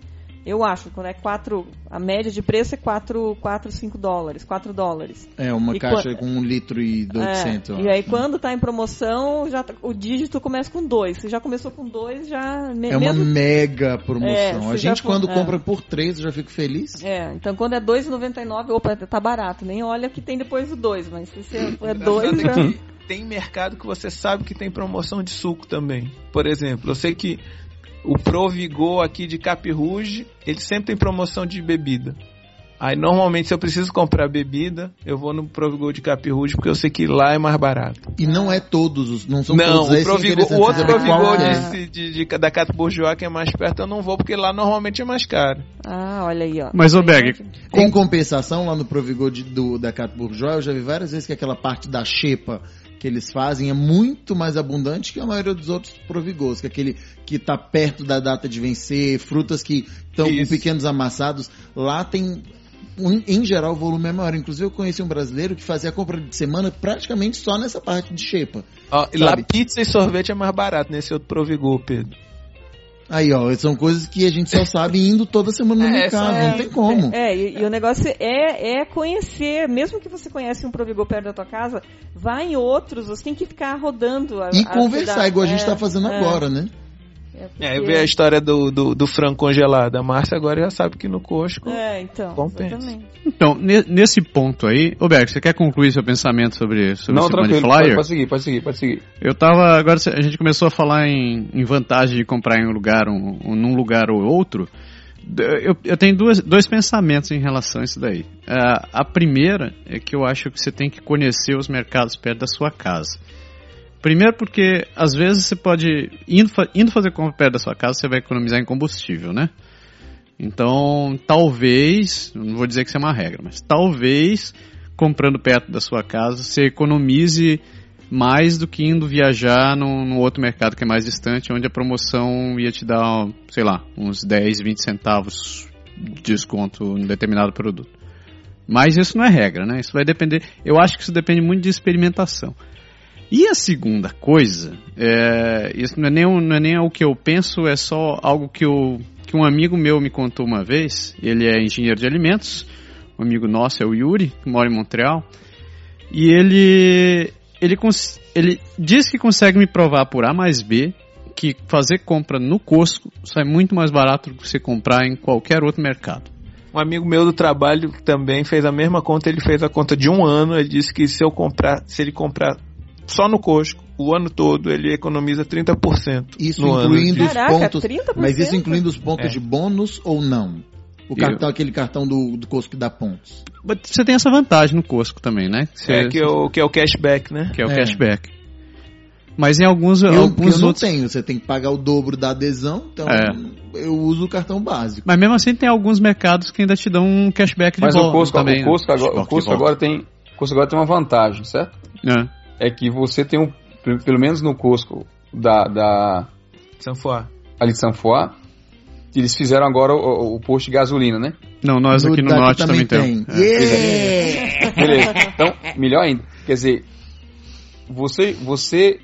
Eu acho, quando é 4. A média de preço é 4, 4 5 dólares, 4 dólares. É, uma E caixa com um litro e 800. É, e aí quando tá em promoção, já tá- o dígito começa com 2. Você já começou com 2, já. me- É uma mesmo- mega promoção. É, a gente, quando é. compra por 3, eu já fico feliz. É, então quando é 2,99, opa, tá barato. Nem olha o que tem depois do 2, mas se você é 2, Engraçado já. tem mercado que você sabe que tem promoção de suco também. Por exemplo, eu sei que o Provigor aqui de Capirruge, ele sempre tem promoção de bebida. Aí normalmente se eu preciso comprar bebida, eu vou no Provigor de Capirruge porque eu sei que lá é mais barato. E não é todos os. Não são não, todos o, Provigor, interessantes o outro qual Provigor é. desse- de, de- da Cato Bourgeois, que é mais perto, eu não vou porque lá normalmente é mais caro. Ah, olha aí, ó. Mas, ô, Berg, Em compensação, lá no Provigor de- do, da Cato Bourgeois, eu já vi várias vezes que aquela parte da xepa que eles fazem é muito mais abundante que a maioria dos outros Provigors, que é aquele que tá perto da data de vencer, frutas que estão com pequenos amassados. Lá tem, em geral, o volume é maior. Inclusive, eu conheci um brasileiro que fazia a compra de semana praticamente só nessa parte de xepa. Ó, e lá pizza e sorvete é mais barato nesse outro Provigor, Pedro. Aí, ó, são coisas que a gente só sabe indo toda semana no É, mercado, só- não tem como. É, e, e o negócio é, é conhecer, mesmo que você conhece um Provigor perto da tua casa, vá em outros, você tem que ficar rodando. A, E a conversar, cidade. igual a gente É, tá fazendo é, agora, né? É, É, porque- ver a história do, do, do frango congelado. A Márcia agora já sabe que no Costco. É, então, Compensa. exatamente. Então, ne- nesse ponto aí, ô Berg, você quer concluir seu pensamento sobre, sobre Não, esse tranquilo, pode, Flyer? pode seguir, pode seguir, pode seguir. Eu tava. Agora a gente começou a falar em, em vantagem de comprar em um lugar, um, um- num lugar ou outro. Eu, eu tenho duas, dois pensamentos em relação a isso daí. Ah, a primeira é que eu acho que você tem que conhecer os mercados perto da sua casa. Primeiro porque às vezes você pode, indo, indo fazer compra perto da sua casa, você vai economizar em combustível, né? Então, talvez, não vou dizer que isso é uma regra, mas talvez comprando perto da sua casa você economize mais do que indo viajar num outro mercado que é mais distante, onde a promoção ia te dar, sei lá, uns 10, 20 centavos de desconto em determinado produto. Mas isso não é regra, né? Isso vai depender. Eu acho que isso depende muito de experimentação. E a segunda coisa, é, isso não é, nem, não é nem que eu penso, é só algo que, eu, que um amigo meu me contou uma vez. Ele é engenheiro de alimentos, um amigo nosso é o Yuri, que mora em Montreal. E ele, ele, ele diz que consegue me provar por A mais B que fazer compra no Costco sai muito mais barato do que você comprar em qualquer outro mercado. Um amigo meu do trabalho também fez a mesma conta, ele fez a conta de um ano, ele disse que se eu comprar, se ele comprar só no Costco, o ano todo, ele economiza 30% Isso no ano. incluindo os Caraca, pontos. 30%? Mas isso incluindo os pontos É. de bônus ou não? O Eu- cartão, aquele cartão do, do Costco que dá pontos. Mas você tem essa vantagem no Costco também, né? Você- É que, é o, que é o cashback, né? que é o É. cashback. Mas em alguns, Eu, alguns eu não outros. tenho, você tem que pagar o dobro da adesão, então É. eu uso o cartão básico. Mas mesmo assim tem alguns mercados que ainda te dão um cashback de Mas volta o Costco, também. o Costco, né? agora, o Costco agora tem, o Costco agora tem uma vantagem, certo? É. É que você tem um, pelo menos no Costco da, da Sanfoá. ali de Sanfoá, eles fizeram agora o, o posto de gasolina, né? Não, nós aqui no norte também, tem. temos. É. Yeah! Beleza. Então, melhor ainda. Quer dizer, você, você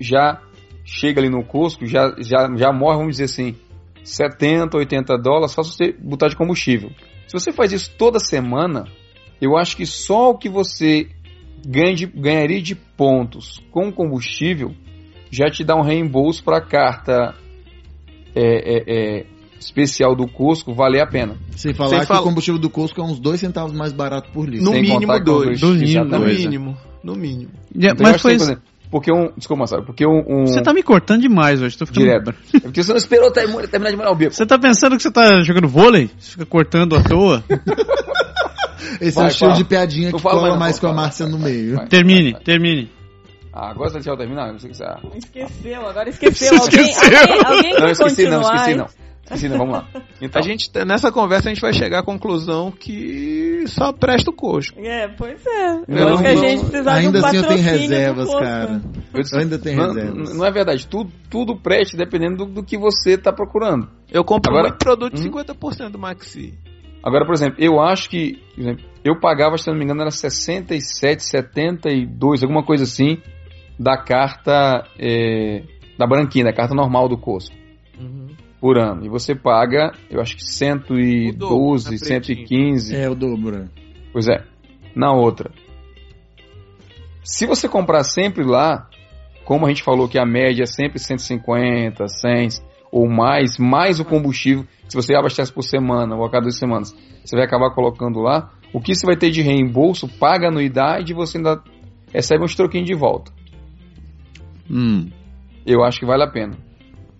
já chega ali no Costco, já, já, já morre, vamos dizer assim, 70, 80 dólares só se você botar de combustível. Se você faz isso toda semana, eu acho que só o que você ganha de- ganharia de pontos com combustível já te dá um reembolso para a carta é, é, é, especial do Costco valer a pena. Sem falar Sem que fal- o combustível do Costco é uns 2 centavos mais barato por litro. No Sem mínimo contar com dois. os- No mínimo No mínimo. No mínimo. É, Então, mas foi. exemplo, porque um. Desculpa, Marcelo, porque um. um- Você tá me cortando demais hoje, tô ficando. Direto. É porque você não esperou terminar terminar de molhar o bico. Você tá pensando que você tá jogando vôlei? Você fica cortando à toa? Esse Vai, é o estilo de piadinha Não que fala cola mais, com a Márcia vai, no vai, meio. vai. termine, termine. Ah, agora você deixa eu terminar? Não sei o que você... ah. Esqueceu, agora esqueceu. Alguém, esqueceu. alguém, alguém Não, esqueci não, esqueci não. Esqueci não, vamos lá. Então, A gente, nessa conversa a gente vai chegar à conclusão que só presta o Costco. É, pois é. Eu Eu não- que a gente precisava Ainda um assim eu tenho reservas, cara. eu disse- Eu ainda tenho não, reservas. não é verdade, tudo, tudo preste dependendo do, do que você está procurando. Eu compro Agora- muito produto de Hum? 50% do Maxi. Agora, por exemplo, eu acho que, exemplo, eu pagava, se não me engano, era 67, 72, alguma coisa assim, da carta é, da branquinha, da carta normal do Costco, por ano. E você paga, eu acho que O dobro, 112, na pretinha. 115. É o dobro. Pois é. Na outra. Se você comprar sempre lá, como a gente falou que a média é sempre 150, 100 ou mais, mais o combustível, se você abastece por semana ou a cada duas semanas, você vai acabar colocando lá, o que você vai ter de reembolso, paga a anuidade e você ainda recebe uns troquinhos de volta. Hum, Eu acho que vale a pena.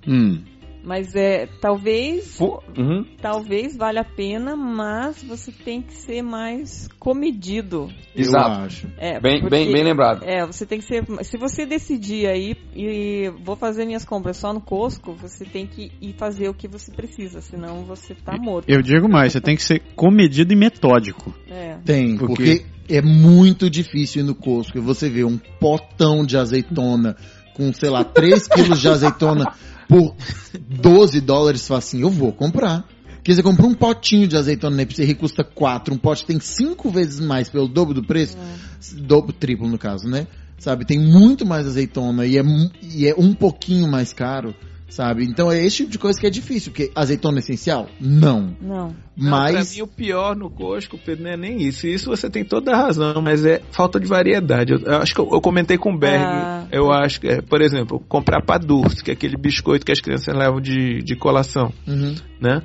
hum. Mas é, talvez, Uhum. talvez valha a pena, mas você tem que ser mais comedido. Exato. Eu acho. É, Bem, porque- bem, bem lembrado. É, você tem que ser. Se você decidir aí e vou fazer minhas compras só no Costco, você tem que ir fazer o que você precisa, senão você tá morto. Eu digo mais, você tem que ser comedido e metódico. É. Tem, Por porque é muito difícil ir no Costco e você vê um potão de azeitona com, sei lá, 3 quilos de azeitona por 12 dólares, você fala assim, eu vou comprar. Porque você compra um potinho de azeitona na Ipsy custa 4, um pote tem 5 vezes mais pelo dobro do preço, dobro, triplo no caso, né? Sabe, tem muito mais azeitona e é, e é um pouquinho mais caro, sabe? Então é esse tipo de coisa que é difícil, porque azeitona é essencial? Não. Não. Não, Mas... pra mim o pior no Costco, Pedro, não é nem isso. Isso você tem toda a razão, mas é falta de variedade. Eu, eu acho que eu, eu comentei com o Berg, Ah. eu acho que, é, por exemplo, comprar Padurce, que é aquele biscoito que as crianças levam de, de colação, Uhum. né?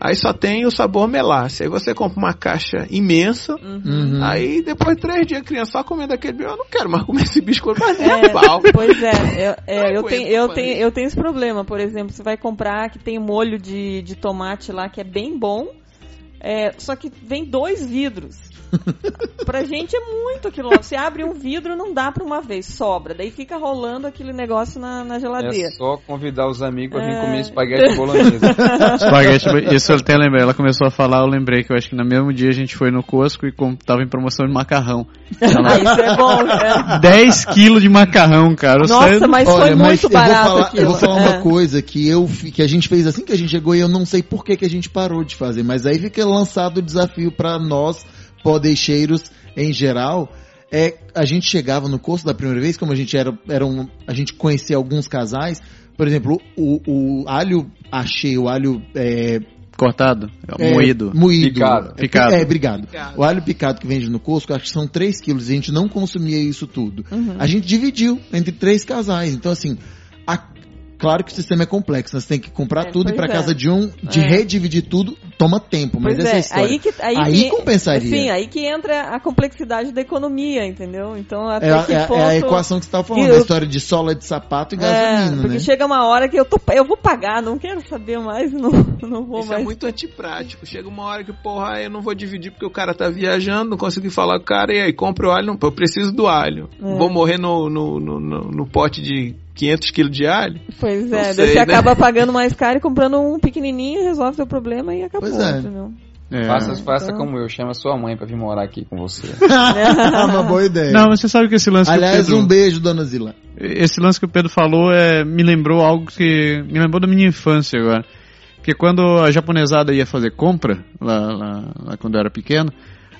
Aí só tem o sabor melasse. Aí você compra uma caixa imensa, Uhum. aí depois de três dias a criança só comendo aquele biscoito, eu não quero mais comer esse biscoito, mas É, a pau. pois é, eu, é, eu, tenho, eu, tenho, eu tenho esse problema. Por exemplo, você vai comprar que tem molho de, de tomate lá que é bem bom, é, só que vem dois vidros. pra gente é muito aquilo lá. Você abre um vidro, não dá pra uma vez, sobra. Daí fica rolando aquele negócio na, na geladeira. É só convidar os amigos para vir É. comer espaguete bolonhesa. Espaguete, isso eu até lembrei. Ela começou a falar, eu lembrei que eu acho que no mesmo dia a gente foi no Costco e com, tava em promoção de macarrão. Ah, isso é bom. é. 10 quilos de macarrão, cara. Nossa, do- mas Olha, foi mas muito eu vou barato falar. Eu vou falar É. uma coisa que eu que a gente fez assim que a gente chegou e eu não sei por que, que a gente parou de fazer, mas aí fica lançado o desafio pra nós podeixeiros em geral, é, a gente chegava no curso da primeira vez, como a gente era, era um, a gente conhecia alguns casais, por exemplo, o, o alho achei, o alho é, Cortado, é, moído. moído. Picado. É, Picado. É, obrigado. Picado. O alho picado que vende no Costco, acho que são 3 quilos, e a gente não consumia isso tudo. Uhum. A gente dividiu entre três casais. Então, assim, a- claro que o sistema é complexo. Você tem que comprar É, tudo e pra é. casa de um, de É. redividir tudo, toma tempo. Mas Pois essa é é, história. aí que aí, Aí que, compensaria. Sim, aí que entra a complexidade da economia, entendeu? Então até É, a- que é a- ponto... é a equação que você estava falando, E a eu- história de sola de sapato e É, gasolina, porque né? chega uma hora que eu tô, eu vou pagar, não quero saber mais, não, não vou Isso mais. é muito antiprático. Chega uma hora que, porra, eu não vou dividir porque o cara tá viajando, não consegui falar com o cara, e aí, compra o alho, não, eu preciso do alho. É. Vou morrer no, no, no, no- no pote de 500 quilos de alho? Pois é, sei, daí você né? acaba pagando mais caro e comprando um pequenininho, resolve seu problema e acabou, Pois é. entendeu? É. Faça, faça então- como eu, chama sua mãe pra vir morar aqui com você. É uma boa ideia. Não, mas você sabe que esse lance que o Aliás, Pedro... um beijo, dona Zila. Esse lance que o Pedro falou é, me lembrou algo que. Me lembrou da minha infância agora. Porque quando a japonesada ia fazer compra, lá, lá- lá quando eu era pequeno,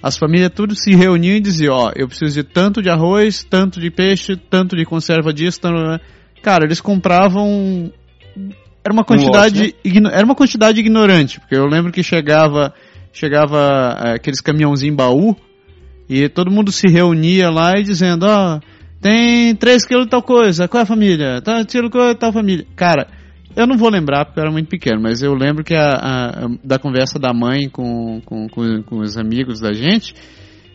as famílias tudo se reuniam e diziam, ó, eu preciso de tanto de arroz, tanto de peixe, tanto de conserva disso, tanto... Cara, eles compravam. Era uma quantidade. lote, igno- Era uma quantidade ignorante, porque eu lembro que chegava. Chegava eh, aqueles caminhãozinhos baú, e todo mundo se reunia lá e dizendo, ó, tem 3 quilos de tal coisa, qual é a família? Tá, tiro coisa tal família. Cara, eu não vou lembrar porque eu era muito pequeno, mas eu lembro que a- a- da conversa da mãe com, com, com, com os amigos da gente,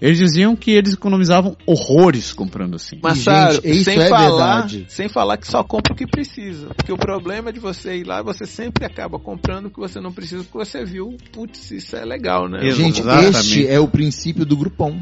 eles diziam que eles economizavam horrores comprando assim. Mas, E, isso sem é falar, verdade. sem falar que só compra o que precisa. Porque o problema de você ir lá, você sempre acaba comprando o que você não precisa, porque você viu, putz, isso é legal, né? Gente, Exatamente. este é o princípio do Groupon.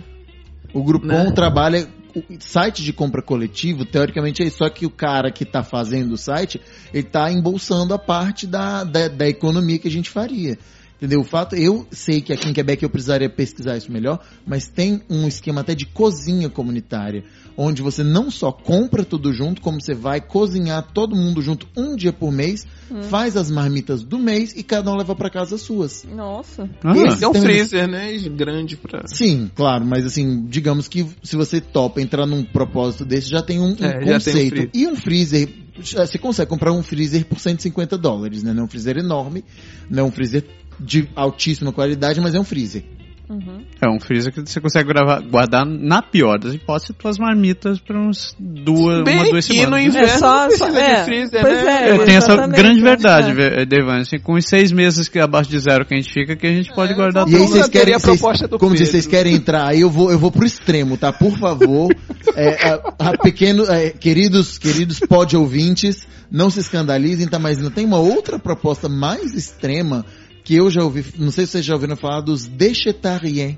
O Groupon Né? trabalha. O site de compra coletivo, teoricamente é isso, só que o cara que está fazendo o site, ele está embolsando a parte da, da, da economia que a gente faria. Entendeu? O fato, eu sei que aqui em Quebec eu precisaria pesquisar isso melhor, mas tem um esquema até de cozinha comunitária, onde você não só compra tudo junto, como você vai cozinhar todo mundo junto um dia por mês, faz as marmitas do mês e cada um leva para casa as suas. Nossa. Ah, Esse- É um Tem- freezer, né? Grande pra. Sim, claro, mas assim, digamos que se você topa entrar num propósito desse, já tem um, um É, já tem um conceito. e um freezer, você consegue comprar um freezer por 150 dólares, né? Não é um freezer enorme, não é um freezer de altíssima qualidade, mas é um freezer. Uhum. É um freezer que você consegue gravar- guardar, na pior das hipóteses, tuas marmitas para uns duas, Bem uma, duas no semanas. né? inverno É só- só- é, freezer, pois né? é, Eu tenho essa grande verdade, É. Ve- Devan. Assim, com os seis meses que abaixo de zero que a gente fica, que a gente pode É, guardar E aí vocês querem, vocês, proposta do como Pedro. vocês querem entrar, aí eu vou, eu vou pro extremo, tá? Por favor, é, a- a pequeno, é, queridos, queridos pod ouvintes, não se escandalizem, tá? Mas não tem uma outra proposta mais extrema que eu já ouvi, não sei se vocês já ouviram falar dos déchetariens.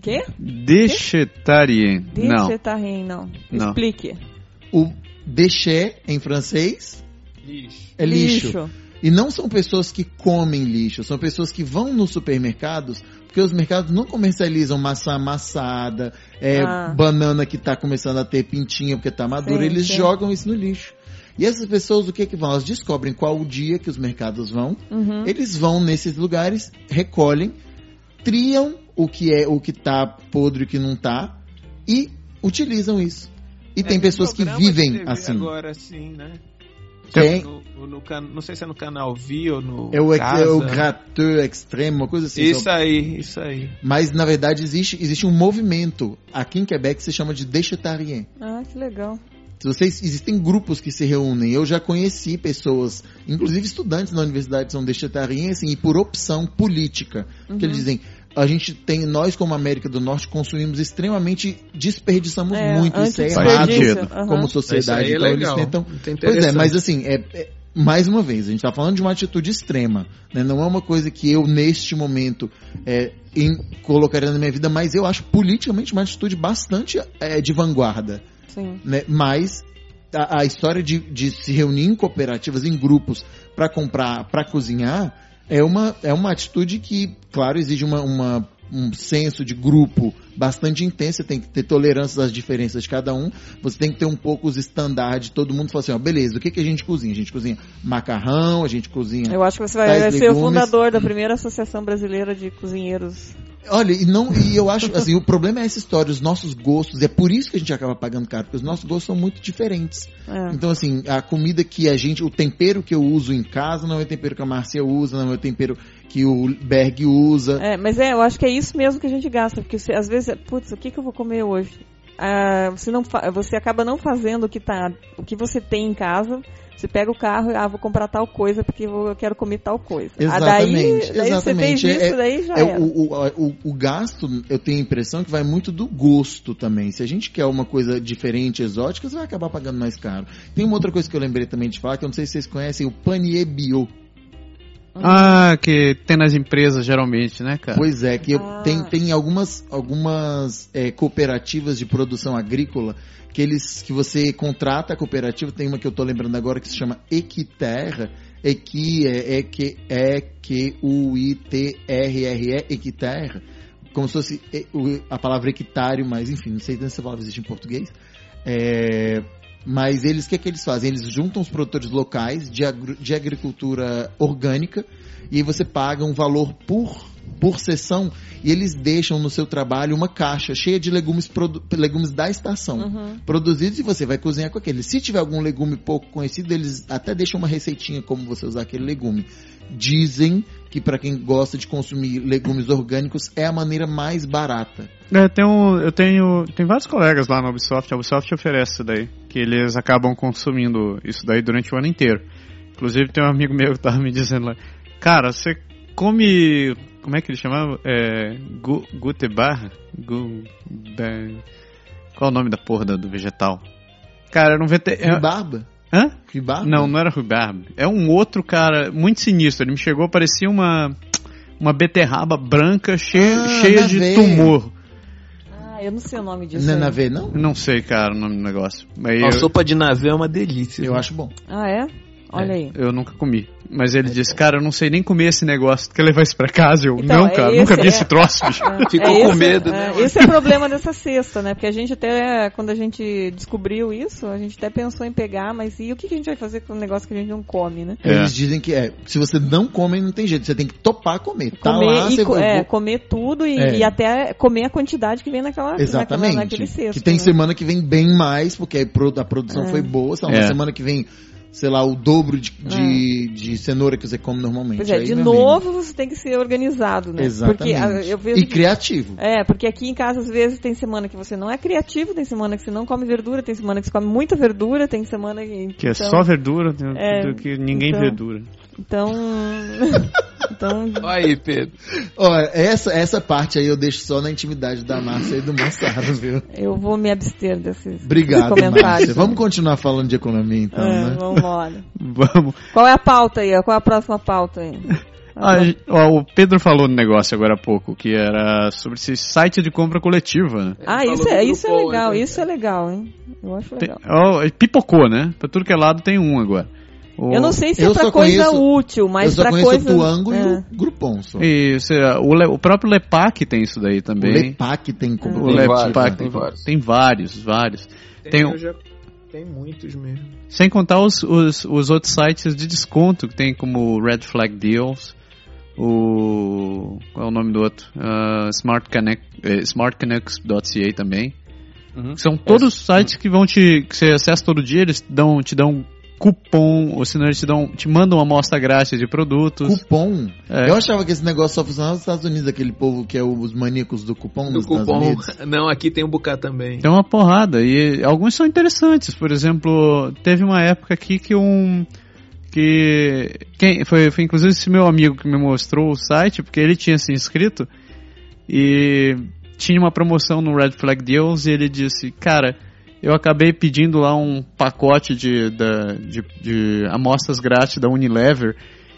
Quê? Deixetarien. Não. Vegetarien, não. Não. Explique. O déchet, em francês, Lixo. é lixo. E não são pessoas que comem lixo, são pessoas que vão nos supermercados, porque os mercados não comercializam maçã amassada, é, Ah. banana que está começando a ter pintinha porque está madura, Sim, eles sim. jogam isso no lixo. E essas pessoas, o que que vão? Elas descobrem qual o dia que os mercados vão, Uhum. eles vão nesses lugares, recolhem, triam o que é o que tá podre e o que não tá e utilizam isso. E tem É, pessoas que vivem assim. Agora assim, né? Tem- No, no can- não sei se é no canal Vi ou no. é o, Casa. é o gratteur extremo, uma coisa assim. Isso só- aí, isso aí. Mas na verdade existe, existe um movimento aqui em Quebec que se chama de déchetarien. Ah, que legal. Se vocês existem grupos que se reúnem, eu já conheci pessoas, inclusive estudantes na universidade são déchetarien, assim, e por opção política, que eles dizem a gente tem, nós como América do Norte consumimos extremamente, desperdiçamos É, muito, isso é errado aham. como Isso sociedade. aí é então legal. eles tentam Pois é, mas assim, é, é- mais uma vez, a gente está falando de uma atitude extrema, né? Não é uma coisa que eu, neste momento, é, em- colocaria na minha vida, mas eu acho politicamente uma atitude bastante é, de vanguarda, Sim. né? Mas a, a história de, de se reunir em cooperativas, em grupos, para comprar, para cozinhar, é uma, é uma atitude que, claro, exige uma, uma- um senso de grupo bastante intenso, você tem que ter tolerância às diferenças de cada um, você tem que ter um pouco os estándares, todo mundo fala assim, ó, beleza, o que, que a gente cozinha? A gente cozinha macarrão, a gente cozinha... Eu acho que você vai, vai ser o fundador da primeira Associação Brasileira de Cozinheiros Olha, e, não, e eu acho, assim, o problema é essa história, os nossos gostos, é por isso que a gente acaba pagando caro, porque os nossos gostos são muito diferentes. É. Então, assim, a comida que a gente, o tempero que eu uso em casa não é o tempero que a Márcia usa, não é o tempero que o Berg usa. É, mas é, eu acho que é isso mesmo que a gente gasta, porque você, às vezes, é, putz, o que, que eu vou comer hoje? Ah, você, não você acaba não fazendo o que, tá, o que você tem em casa. Você pega o carro e ah, vou comprar tal coisa porque eu quero comer tal coisa. Ah, daí, Exatamente, daí você fez exatamente. isso, É- daí já É, era. o, o, o, o gasto, eu tenho a impressão que vai muito do gosto também. Se a gente quer uma coisa diferente, exótica, você vai acabar pagando mais caro. Tem uma outra coisa que eu lembrei também de falar, que eu não sei se vocês conhecem, o panier bio. Ah, que tem nas empresas geralmente, né, cara? Pois é, que Ah. tem, tem algumas, algumas é, cooperativas de produção agrícola que eles que você contrata a cooperativa, tem uma que eu tô lembrando agora que se chama Equiterra, Equi é é que é que u i t r r e Equiterra, como se fosse e- o- a palavra hectário, mas enfim, não sei se essa palavra existe em português. É, mas eles, o que é que eles fazem? Eles juntam os produtores locais de, de agricultura orgânica e aí você paga um valor por, por sessão e eles deixam no seu trabalho uma caixa cheia de legumes, produ- legumes da estação Uhum. produzidos e você vai cozinhar com aquele. Se tiver algum legume pouco conhecido, eles até deixam uma receitinha como você usar aquele legume. Dizem que para quem gosta de consumir legumes orgânicos é a maneira mais barata. É, tem um, eu tenho, tem vários colegas lá na Ubisoft, a Ubisoft oferece isso daí, que eles acabam consumindo isso daí durante o ano inteiro. Inclusive tem um amigo meu que tava me dizendo lá, cara, você come, como é que ele chamava? É, gu, gutebar? Gu, da- qual é o nome da porra do, do vegetal? Cara, não vete... é- Ribarba? Hã? Ribarba? Não, não era rhubarb. É um outro cara muito sinistro. Ele me chegou, parecia uma uma beterraba branca cheia, Ah, cheia de veia. tumor. Ah, eu não sei o nome disso. Não é aí. na V, não? Não sei, cara, o nome do negócio. Mas A eu, sopa de navê é uma delícia. Eu acho bom. Ah, é? Olha é, aí. eu nunca comi. Mas ele disse, cara, eu não sei nem comer esse negócio. Tu quer levar isso pra casa? Eu, Então, não, é cara, esse- nunca vi é- esse troço, bicho. É, Ficou é com esse- medo, é, né? Esse é o problema dessa cesta, né? Porque a gente até, quando a gente descobriu isso, a gente até pensou em pegar, mas e o que que a gente vai fazer com um negócio que a gente não come, né? É. Eles dizem que é, se você não come, não tem jeito. Você tem que topar comer. Tá Comer, lá, e você co- vai- é, comer tudo e, É. e até comer a quantidade que vem naquela, Exatamente. naquela naquele cesto. que tem né? semana que vem bem mais, porque a pro- a produção É. foi boa. É. Uma semana que vem, sei lá, o dobro de, de, de cenoura que você come normalmente. Pois é, Aí, de meu novo você tem que ser organizado, né? Exatamente. Porque ah, eu vejo E criativo. É, porque aqui em casa às vezes tem semana que você não é criativo, tem semana que você não come verdura, tem semana que você come muita verdura, tem semana que. Que é então- só verdura, tem- É, do que ninguém então- verdura. Então. então. Olha aí, Pedro. Olha, essa, essa parte aí eu deixo só na intimidade da Márcia e do Moçaro, viu? Eu vou me abster desses, Obrigado, comentários. Márcia. Vamos continuar falando de economia então, É, né? vamos embora. Vamos. Qual é a pauta aí? Qual é a próxima pauta aí? Ah, ó, o Pedro falou no negócio agora há pouco, que era sobre esse site de compra coletiva, né? Ah, Falou isso é, isso é legal, né? isso é legal, hein? Eu acho Tem- legal. ó, pipocou, né? Pra tudo que é lado tem um agora. O- Eu não sei se Eu é pra só coisa conheço- útil, eu mas só pra conheço coisa. o Tuango é. e o Groupon só. Isso, é, o, Le- o próprio Lepac tem isso daí O também. Lepac tem como. O Tem Lepac vários, tem, tem vários. tem vários, vários. Tem um- eu já- tem muitos mesmo. Sem contar os, os, os outros sites de desconto, que tem como o Red Flag Deals, o... qual é o nome do outro? Ah, Smart Connect, eh, smartconnects.ca também. Uhum. São todos sites que vão te. que você acessa todo dia, eles dão, te dão cupom, ou senão eles te, dão, te mandam uma amostra grátis de produtos. Cupom. É. Eu achava que esse negócio só funcionava nos Estados Unidos, aquele povo que é os maníacos do cupom Do nos Estados cupom. Unidos. Não, aqui tem um bocado também. Tem uma porrada e alguns são interessantes. Por exemplo, teve uma época aqui que um que quem foi, foi inclusive esse meu amigo que me mostrou o site porque ele tinha se inscrito e tinha uma promoção no Red Flag Deals e ele disse, cara, eu acabei pedindo lá um pacote de, da- de, de amostras grátis da Unilever.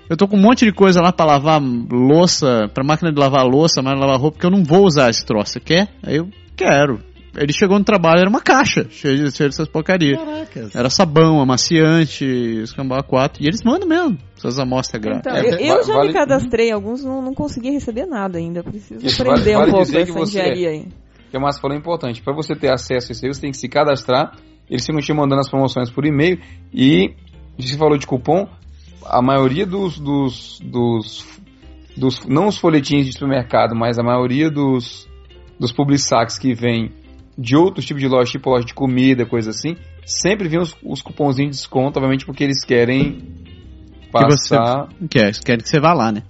Eu tô com um monte de coisa lá pra lavar louça, pra máquina de lavar louça, máquina de lavar roupa, que eu não vou usar esse troço. Você quer? Aí eu quero. Ele chegou no trabalho, era uma caixa cheia de, cheia dessas porcarias. Caracas. Era sabão, amaciante, escambau 4. E eles mandam mesmo, essas amostras grátis. Então, É, eu, eu já vale- me cadastrei, alguns não, não consegui receber nada ainda. Preciso Isso, aprender vale- vale um pouco essa engenharia aí. O que a Márcia falou é importante. Para você ter acesso a isso aí, você tem que se cadastrar. Eles ficam te mandando as promoções por e-mail. E, você falou de cupom, a maioria dos, dos, dos dos não os folhetins de supermercado, mas a maioria dos dos publisacs que vem de outros tipos de loja, tipo loja de comida, coisa assim, sempre vem os, os cupomzinhos de desconto, obviamente porque eles querem Que você passar. quer, quer que você vá lá, né?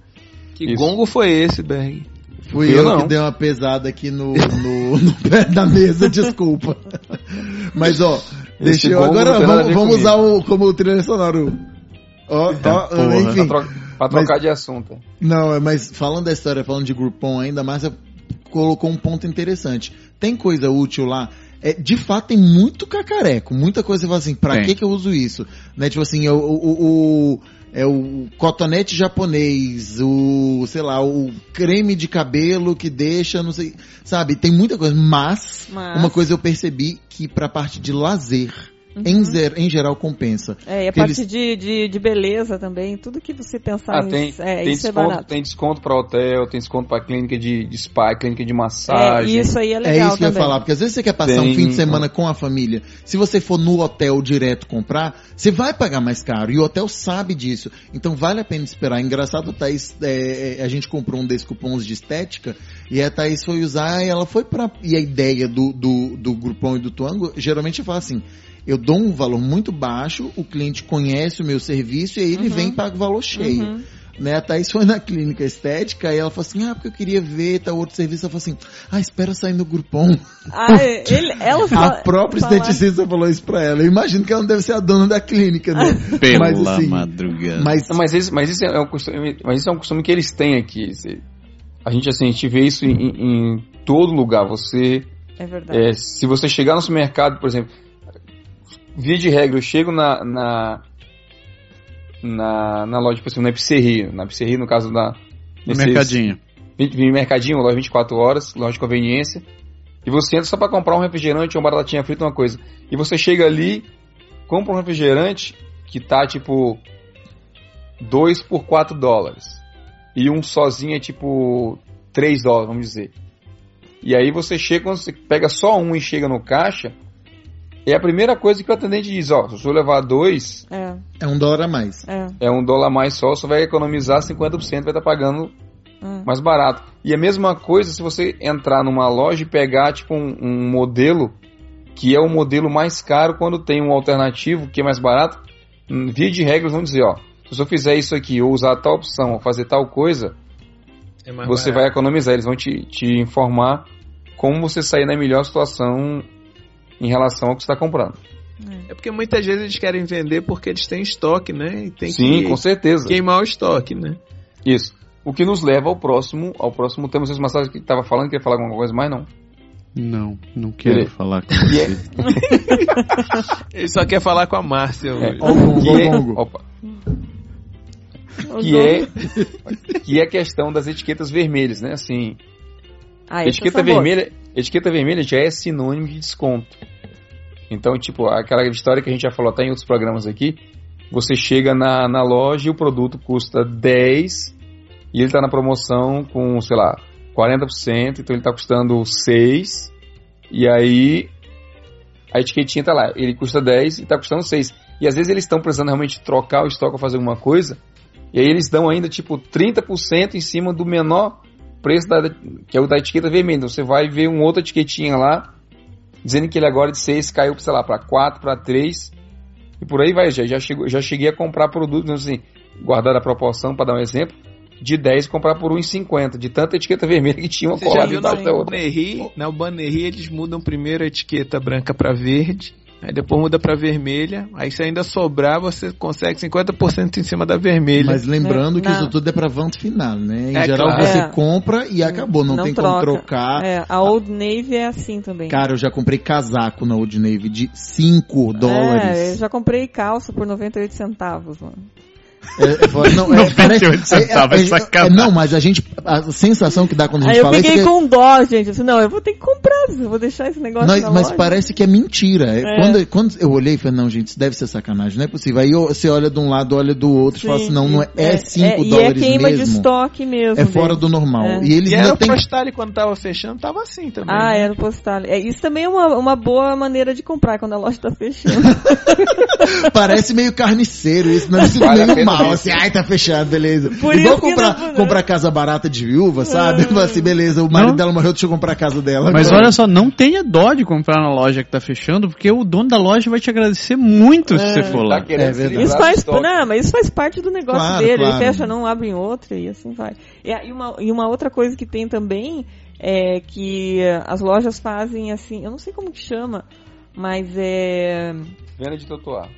Que Isso. gongo foi esse, Berg? Fui Eu eu, que dei uma pesada aqui no, no, no pé da mesa, desculpa. Mas ó, deixa eu. Agora vamos, vamos usar o, como trilha sonora. o- Ó, ó, porra. enfim. Pra, tro- pra trocar de assunto. Não, é, mas falando da história, falando de Groupon ainda, Márcia colocou um ponto interessante. Tem coisa útil lá. É, de fato, tem muito cacareco, muita coisa que você fala assim, pra que que eu uso isso? Né, tipo assim, é o, o, o- é o cotonete japonês, o, sei lá, o creme de cabelo que deixa, não sei, sabe? Tem muita coisa, mas, Mas- uma coisa eu percebi que pra parte de lazer, Uhum. em, zer- em geral compensa. É, e a parte eles- de, de, de beleza também, tudo que você pensar Ah, tem, nisso, é, tem, isso é desconto, barato. tem desconto para hotel, tem desconto para clínica de, de spa, clínica de É, massagem. isso aí é É legal isso que eu ia também. falar, porque às vezes você quer passar um Tem- fim de semana com a família. Se você for no hotel direto comprar, você vai pagar mais caro. E o hotel sabe disso. Então vale a pena esperar. Engraçado, Thaís, é, é, a gente comprou um desses cupons de estética e a Thaís foi usar e ela foi pra. E a ideia do, do, do Groupon e do Tuango, geralmente fala assim. Eu dou um valor muito baixo, o cliente conhece o meu serviço e aí ele Uhum. vem e paga o valor cheio. Uhum. Né, a Thaís foi na clínica estética e ela falou assim, ah, porque eu queria ver tal outro serviço. Ela falou assim, ah, espera sair no Groupon. Ah, ele, ela A fala, própria fala- esteticista falou isso pra ela. Eu imagino que ela não deve ser a dona da clínica, né? Pela mas assim, madrugada. mas Não, mas, isso, mas, isso é um costume, mas isso é um costume que eles têm aqui. Esse- A gente, assim, a gente vê isso em, em todo lugar. Você, É verdade. é, se você chegar no supermercado, por exemplo, via de regra, eu chego na, na, na, na loja, por exemplo, na Epiceria, na Epiceria, no caso da... No mercadinho. Vim vim mercadinho, loja 24 horas, loja de conveniência. E você entra só pra comprar um refrigerante, uma batatinha frita, uma coisa. E você chega ali, compra um refrigerante que tá tipo 2 por 4 dólares. E um sozinho é tipo 3 dólares, vamos dizer. E aí você chega, quando você pega só um e chega no caixa, é a primeira coisa que o atendente diz, ó, se eu levar dois, É, é um dólar a mais. é, é um dólar a mais só, você vai economizar 50%, vai estar pagando é. mais barato. E a mesma coisa se você entrar numa loja e pegar tipo um, um modelo que é o modelo mais caro quando tem um alternativo que é mais barato. hum, Via de regras vão dizer, ó, se eu fizer isso aqui ou usar tal opção ou fazer tal coisa, É você barato. vai economizar. Eles vão te, te informar como você sair na melhor situação em relação ao que você está comprando. É porque muitas vezes eles querem vender porque eles têm estoque, né? E tem Sim, que com certeza. queimar o estoque, né? Isso. O que nos leva ao próximo, ao próximo tema. Vocês Massagem que estava falando, queria falar alguma coisa mais? Não. Não, não quero Ele- falar com é, você. Ele só quer falar com a Márcia é, gongo. opa, que é que é a questão das etiquetas vermelhas, né? Assim, Ah, etiqueta boas. vermelha, etiqueta vermelha já é sinônimo de desconto. Então, tipo, aquela história que a gente já falou até em outros programas aqui, você chega na, na loja e o produto custa 10 e ele tá na promoção com, sei lá, 40%, então ele tá custando 6 e aí a etiquetinha tá lá, ele custa 10 e tá custando 6. E às vezes eles estão precisando realmente trocar o estoque ou fazer alguma coisa, e aí eles dão ainda tipo 30% em cima do menor preço da, que é o da etiqueta vermelha. Então você vai ver uma outra etiquetinha lá, dizendo que ele agora de 6 caiu, sei lá, para 4, para 3, e por aí vai. Já, já, chegou, já cheguei a comprar produtos, assim, guardar a proporção, para dar um exemplo, de 10 comprar por 1,50, de tanta etiqueta vermelha que tinha uma colada embaixo da outra. Bannerri? Na Bannerri eles mudam primeiro a etiqueta branca para verde, aí depois muda para vermelha, aí se ainda sobrar você consegue 50% em cima da vermelha. Mas lembrando que Não. isso tudo é pra vanto final, né? Em É, geral claro. você É. compra e acabou, não, tem como troca. trocar. É, a Old Navy é assim também. Cara, eu já comprei casaco na Old Navy de 5 É, eu dólares. já comprei calça por 98 centavos, mano. É, é, não, é, 98 parece- centavos, é, é. Não, mas a gente. A sensação que dá quando a Aí gente eu fala isso fiquei é que com dó, gente. Eu disse, não, eu vou ter que comprar. Eu vou deixar esse negócio Mas, na mas loja. parece que é mentira. Quando, quando eu olhei e falei, não, gente, isso deve ser sacanagem, não é possível. Aí eu- você olha de um lado, olha do outro e fala assim, não, não é, é 5 e dólares é queima de mesmo. estoque mesmo. É fora do normal. É. E eles E ainda era o têm. Postale quando tava fechando, tava assim também. Ah, né? é no postal. É, isso também é uma, uma boa maneira de comprar quando a loja tá fechando. Parece meio carniceiro isso, não é meio mal, assim, ai, tá fechado, beleza. Por Igual comprar, não- comprar casa barata de viúva, sabe? Fala assim, beleza, o marido Não. dela morreu, deixa eu comprar a casa dela. Mas Agora- olha só, não tenha dó de comprar na loja que tá fechando, porque o dono da loja vai te agradecer muito se você for lá. Tá É verdade. Isso faz, não, mas isso faz parte do negócio Claro, dele. claro. Ele fecha, não abre em outra e assim vai. E, a- e uma, e uma outra coisa que tem também é que as lojas fazem assim, eu não sei como que chama, mas é. Venda de totoar.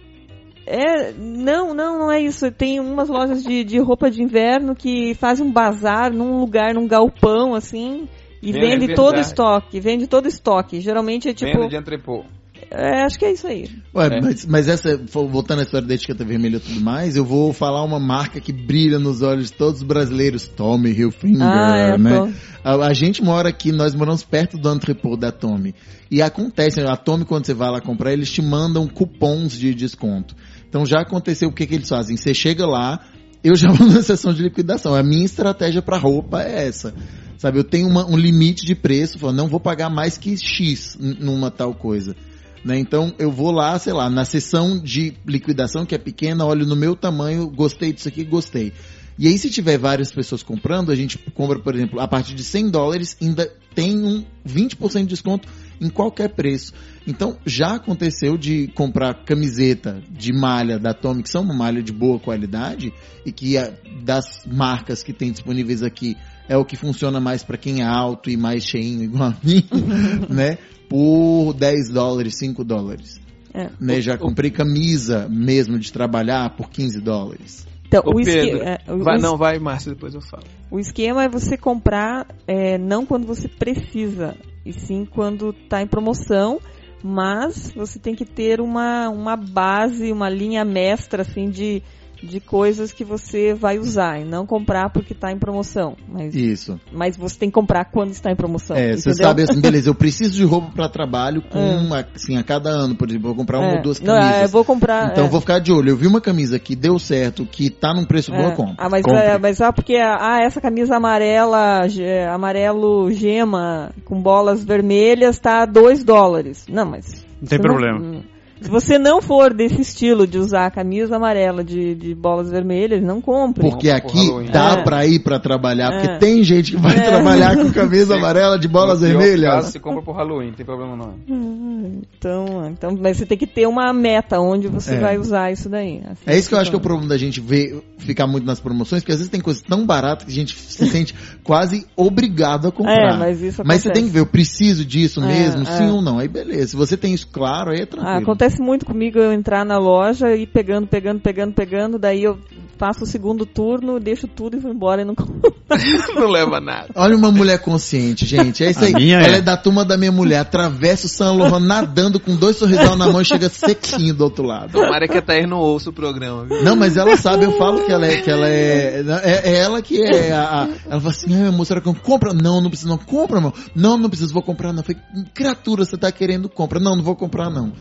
É, não, não, não é isso. Tem umas lojas de, de roupa de inverno que fazem um bazar num lugar, num galpão, assim, e É vende todo o estoque. Vende todo o estoque. Geralmente é tipo. Venda de entrepô. É, acho que é isso aí. Ué, É. mas, mas essa, voltando à história da etiqueta vermelha e tudo mais, eu vou falar uma marca que brilha nos olhos de todos os brasileiros, Tommy Hilfiger, Ah, é, né? A, a gente mora aqui, nós moramos perto do entrepôt da Tommy. E acontece, a Tommy, quando você vai lá comprar, eles te mandam cupons de desconto. Então já aconteceu, o que, que eles fazem? Você chega lá, eu já vou na sessão de liquidação. A minha estratégia para roupa é essa. Sabe, eu tenho uma- um limite de preço, falo, não vou pagar mais que X numa tal coisa. Né? Então eu vou lá, sei lá, na sessão de liquidação que é pequena, olho no meu tamanho, gostei disso aqui, gostei. E aí se tiver várias pessoas comprando, a gente compra, por exemplo, a partir de 100 dólares, ainda tem um 20% de desconto em qualquer preço. Então já aconteceu de comprar camiseta de malha da Tommy, que são uma malha de boa qualidade, e que é das marcas que tem disponíveis aqui é o que funciona mais para quem é alto e mais cheinho igual a mim, né? Por 10 dólares, 5 dólares. É. Né? Já comprei camisa mesmo de trabalhar por 15 dólares. Então, Ô, o, Pedro, é, o- vai, o não, vai, Márcio, depois eu falo. O esquema é você comprar é, não quando você precisa, e sim quando está em promoção, mas você tem que ter uma, uma base, uma linha mestra assim de, de coisas que você vai usar e não comprar porque está em promoção. Mas, Isso. mas você tem que comprar quando está em promoção. É, você sabe assim, beleza, eu preciso de roupa para trabalho com, É. uma, assim, a cada ano, por exemplo, vou comprar uma É. ou duas Não, é, camisas. eu vou comprar. Então é. eu vou ficar de olho. Eu vi uma camisa que deu certo, que tá num preço bom, É. eu compro. Ah, mas, é, mas ah, porque ah, essa camisa amarela, ge- amarelo gema, com bolas vermelhas, tá 2 dólares. Não, mas. Não tem problema. hum, Se você não for desse estilo de usar a camisa amarela de, de bolas vermelhas, não compre. Porque pro aqui dá É. pra ir pra trabalhar, porque É. tem gente que vai É. trabalhar com camisa amarela de bolas No vermelhas. caso, você compra por Halloween, não tem problema não. Hum, Então, então, mas você tem que ter uma meta onde você É. vai usar isso daí. Assim É isso que eu acho que é o funciona. problema da gente ver, ficar muito nas promoções, porque às vezes tem coisas tão baratas que a gente se sente quase obrigado a comprar. É, mas isso Mas você acontece. tem que ver, eu preciso disso É, mesmo, é. sim ou não. Aí beleza, se você tem isso claro, aí é Ah, tranquilo. Acontece muito comigo eu entrar na loja e pegando, pegando, pegando, pegando, daí eu faço o segundo turno, deixo tudo e vou embora e não não leva nada. Olha uma mulher consciente, gente. É isso A aí. minha Ela é. é da turma da minha mulher. Atravessa o San Lohan nadando com dois sorrisão na mão e chega sequinho do outro lado. Tomara que a Thaís não ouça o programa, viu? Não, mas ela sabe, eu falo que ela é. Que ela é, é, é ela que é a. a- ela fala assim, ai, moça, será que eu compra? Não, não precisa, não. Compra, meu. Não, não precisa, vou comprar, não. Eu falei, criatura, você tá querendo, compra. Não, não vou comprar, não.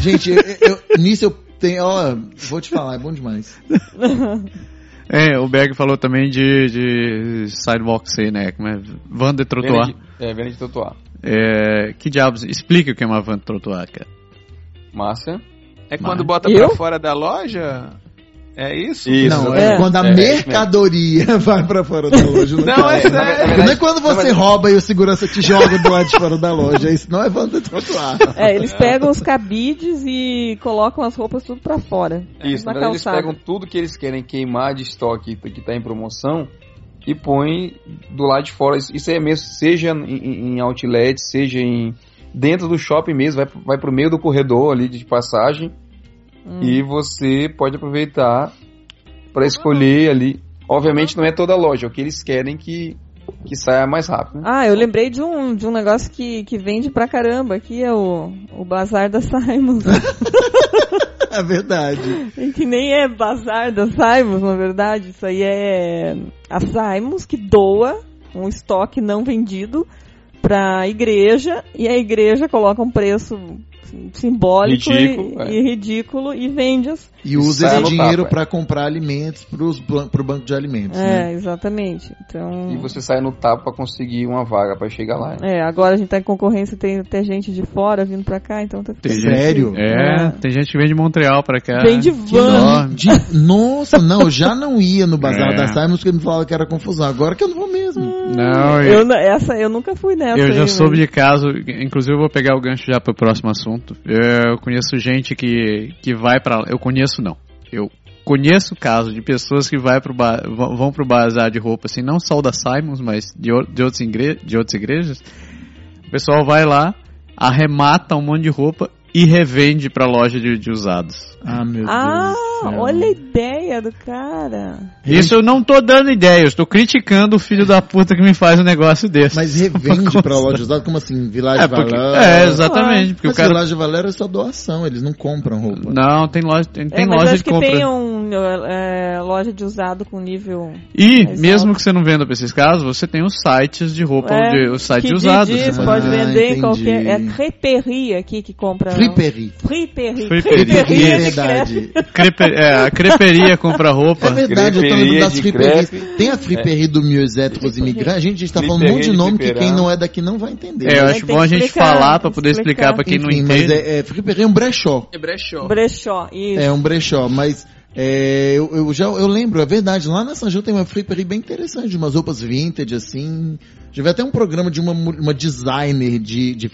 Gente, eu- eu- nisso eu tenho. Ó, vou te falar, é bom demais. É, o Berg falou também de, de sidewalk say, né? Como é? Van de é, venda de. É, que diabos? Explica o que é uma van de trottoir, cara. Márcia. É quando Mas- bota Eu? pra fora da loja? É isso? Isso, não, exatamente. é, quando a É, é mercadoria vai pra fora da loja. Não, Não, é sério. Não é quando você rouba e o segurança te joga do lado de fora da loja. Isso não é vanda de trotuar. É, eles pegam os cabides e colocam as roupas tudo pra fora. Isso, na eles pegam tudo que eles querem queimar de estoque que está em promoção e põem do lado de fora. Isso, é mesmo, seja em, em- em outlet, seja em dentro do shopping mesmo, vai, vai pro meio do corredor ali de passagem Hum. e você pode aproveitar para escolher ali. Obviamente não é toda loja, é o que eles querem que, que saia mais rápido. Né? Ah, eu lembrei de um, de um negócio que, que vende pra caramba. Aqui é o, o Bazar da Simons. É verdade. E que nem é Bazar da Simons, na verdade. Isso aí é a Simons que doa um estoque não vendido pra igreja e a igreja coloca um preço simbólico Ridículo, e, é. e ridículo e vende as. E usa esse dinheiro é. para comprar alimentos pros, ban- pro banco de alimentos, É, né? exatamente. Então. E você sai no tapa pra conseguir uma vaga pra chegar lá. É, agora a gente tá em concorrência, tem até gente de fora vindo pra cá, então tá Tem Sério? É, É. tem gente que vem de Montreal pra cá. Vem de van. De- nossa, não, eu já não ia no Bazar É. da Simons porque me falava que era confusão. Agora que eu não vou mesmo. Não, eu, Eu, essa, eu nunca fui nessa. eu já aí, soube mas- de caso, inclusive eu vou pegar o gancho já pro próximo assunto. Eu conheço gente que, que vai pra lá. Eu conheço não. Eu conheço caso de pessoas que vai pro ba- vão pro bazar de roupa, assim, não só o da Simons, mas de, de, outros igre, de outras igrejas. O pessoal vai lá, arremata um monte de roupa e revende pra loja de, de usados. Ah, meu Ah, Deus. Céu. olha a ideia do cara. Isso eu não tô dando ideia, eu estou criticando o filho da puta que me faz um negócio desse. Mas revende pra loja usada, como assim? Village É, porque, Valera? é exatamente, porque Mas o cara... Village Valera é só doação, eles não compram roupa. Não, tem loja, tem, tem é, mas loja acho de que compra. tem um é, loja de usado com nível. E, mesmo alto. que você não venda pra esses casos, você tem os sites de roupa, É, onde, os sites que usados. diz, né? pode Ah, vender em qualquer. É creperie aqui que compra. Friperie. Friperie. Friperie. Creperie É de verdade. É, a creperia compra roupa. É verdade, eu tô lembrando das crepe. Tem a friperie do Miosette pros imigrantes. A gente está falando um monte de nome que quem não é daqui não vai entender. É, eu acho bom a gente explicar, falar que poder explicar explicar. pra quem não enfim, entende. mas é, é, friperie é um brechó. É brechó. Brechó. Isso. É um brechó, mas é, eu, eu já eu lembro, é verdade, lá na São João tem uma friperie bem interessante, de umas roupas vintage, assim. Já vi até um programa de uma, uma designer de, de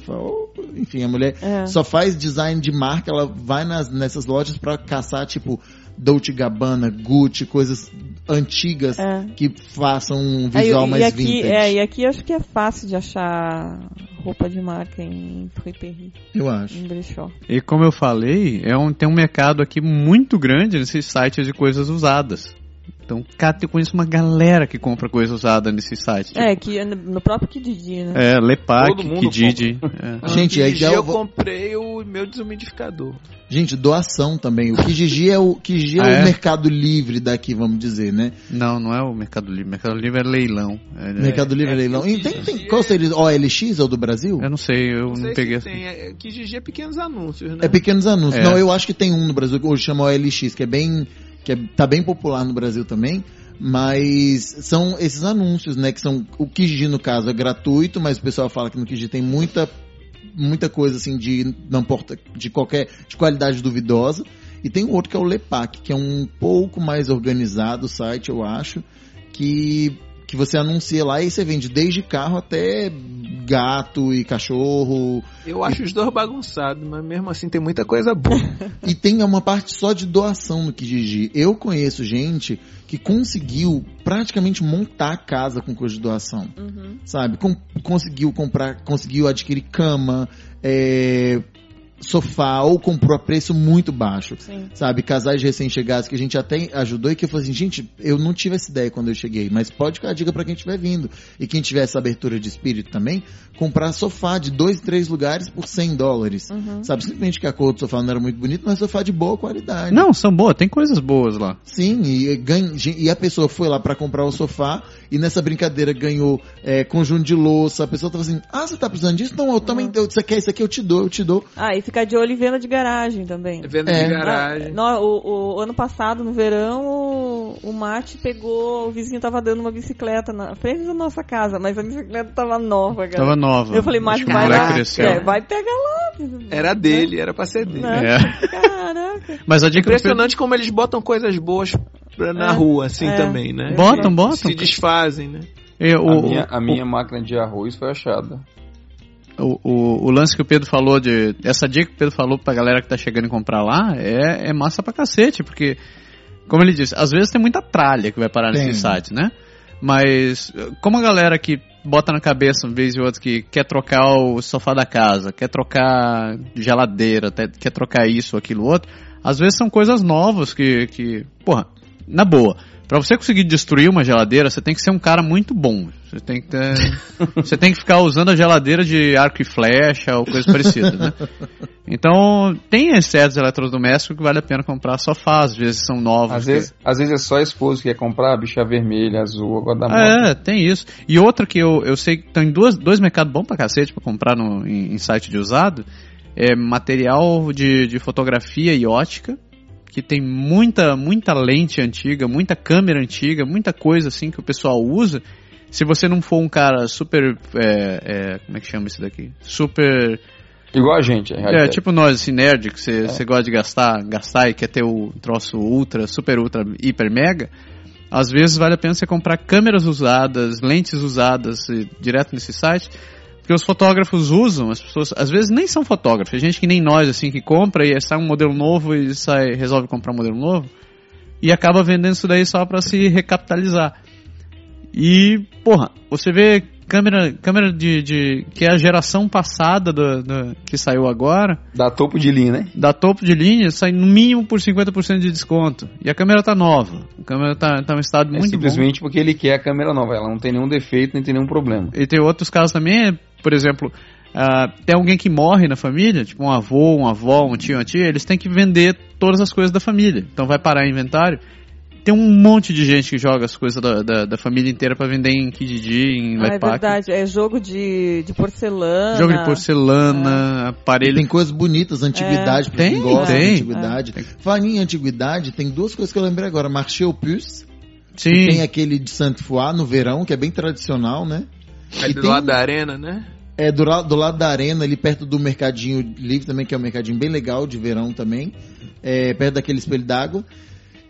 falo, oh, enfim, a mulher É. só faz design de marca, ela vai nas, nessas lojas pra caçar, tipo, Dolce Gabbana, Gucci, coisas antigas É. que façam um Aí, visual e mais aqui, vintage. é, e aqui acho que é fácil de achar roupa de marca em friperie, Eu acho. em brechó. E como eu falei, é um, tem um mercado aqui muito grande nesses sites de coisas usadas. Então, cara, eu conheço uma galera que compra coisa usada nesses sites. É, que no próprio Kididi, né? É, Lepac, Kijiji. É. Gente, é de ideal eu vo- comprei o meu desumidificador. Gente, doação também. O Kijiji é o Kijiji é, Ah, é? o mercado livre daqui, vamos dizer, né? Não, não é o Mercado Livre. O Mercado Livre é leilão. É- Mercado Livre é, leilão. E tem, Kijiji tem, qual seria? OLX é o do Brasil? Eu não sei, eu Não não, sei peguei essa. tem. É, que GG é pequenos anúncios, né? É pequenos anúncios. É. Não, eu acho que tem um no Brasil que hoje chama OLX, que é bem. Que é, tá bem popular no Brasil também. Mas são esses anúncios, né? Que são. O Kijiji, no caso, é gratuito, mas o pessoal fala que no Kijiji tem muita. Muita coisa assim de não importa de qualquer de qualidade duvidosa e tem outro que é o Lepac que é um pouco mais organizado o site eu acho que que você anuncia lá e você vende desde carro até gato e cachorro Eu acho os dois bagunçados, mas mesmo assim tem muita coisa boa. E tem uma parte só de doação no Kijiji. Eu conheço gente que conseguiu praticamente montar a casa com coisa de doação. Uhum. Sabe? Com- conseguiu comprar, conseguiu adquirir cama, é, sofá, ou comprou a preço muito baixo. Sim. Sabe? Casais recém-chegados que a gente até ajudou e que eu falei assim, gente, eu não tive essa ideia quando eu cheguei, mas pode ficar a dica pra quem estiver vindo. E quem tiver essa abertura de espírito também, comprar sofá de dois, três lugares por 100 dólares. Uhum. Sabe, simplesmente que a cor do sofá não era muito bonita, mas sofá de boa qualidade. Não, são boas, tem coisas boas lá. Sim, e, ganha, e a pessoa foi lá pra comprar o sofá e nessa brincadeira ganhou é, conjunto de louça. A pessoa tava assim: Ah, você tá precisando disso? Não, eu também. Eu, você quer isso aqui? Eu te dou, eu te dou. Ah, e ficar de olho em venda de garagem também. Venda É. de garagem. No- o, o ano passado, no verão, o, o Mate pegou. O vizinho tava dando uma bicicleta na frente da nossa casa, mas a bicicleta tava nova, cara. Tava nova. Eu falei, Mate, o vai lá. É, vai pegar lá. Era dele, era pra ser dele. Né? É. Caraca. Mas a dica Impressionante como eles botam coisas boas pra- na É. rua, assim, É. também, né? Botam, botam. Se desfazem, né? O, a minha, a o- minha máquina de arroz foi achada. O, o, o lance que o Pedro falou de. Essa dica que o Pedro falou pra galera que tá chegando e comprar lá é, é massa pra cacete, porque, como ele disse, às vezes tem muita tralha que vai parar Tem. nesse site, né? Mas, como a galera que bota na cabeça, uma vez e outra, que quer trocar o sofá da casa, quer trocar geladeira, quer trocar isso, aquilo, outro, às vezes são coisas novas que, que porra, na boa. Pra você conseguir destruir uma geladeira, você tem que ser um cara muito bom. Você tem que ter, você tem que ficar usando a geladeira de arco e flecha ou coisa parecida, né? Então, tem certos eletrodomésticos que vale a pena comprar sofá, às vezes são novos. Às que- vezes, às vezes é só a esposa que quer comprar, bicha vermelha, azul, agora da moda. É, tem isso. E outra que eu, eu sei que tem duas, dois mercados bons pra cacete pra comprar no, em, em site de usado. É material de, de fotografia e ótica, que tem muita, muita lente antiga, muita câmera antiga, muita coisa assim que o pessoal usa. Se você não for um cara super. é, é, como é que chama isso daqui? Super. Igual a gente, é, É, tipo nós, assim, nerd, que você você gosta de gastar, gastar e quer ter o troço ultra, super ultra, hiper mega. Às vezes vale a pena você comprar câmeras usadas, lentes usadas direto nesse site, porque os fotógrafos usam, as pessoas às vezes nem são fotógrafos, é gente que nem nós assim que compra e sai um modelo novo e sai resolve comprar um modelo novo e acaba vendendo isso daí só para se recapitalizar. E, porra, você vê câmera, câmera de, de que é a geração passada do, do- que saiu agora, Dá topo de linha, né? da topo de linha, sai no mínimo por 50% de desconto. E a câmera tá nova. A câmera tá, tá em um estado É muito bom. simplesmente porque ele quer a câmera nova. Ela não tem nenhum defeito, nem tem nenhum problema. E tem outros casos também, é, por exemplo, ah, tem alguém que morre na família, tipo um avô, um avó, um tio, uma tia, eles têm que vender todas as coisas da família. Então vai parar em inventário. Tem um monte de gente que joga as coisas da, da, da família inteira pra vender em Kijiji, em Ah, é verdade, é jogo de, de porcelana. Jogo de porcelana, aparelho. Tem coisas bonitas, antiguidade, pra Tem, quem gosta tem. de antiguidade. Falando em antiguidade, tem duas coisas que eu lembrei agora. Marché aux Puces, Sim. que tem aquele de Sainte-Foy no verão, que é bem tradicional, né? É E do tem- lado da arena, né? É do, do lado da arena, ali perto do Mercadinho Livre também, que é um mercadinho bem legal de verão também. É, perto daquele espelho d'água.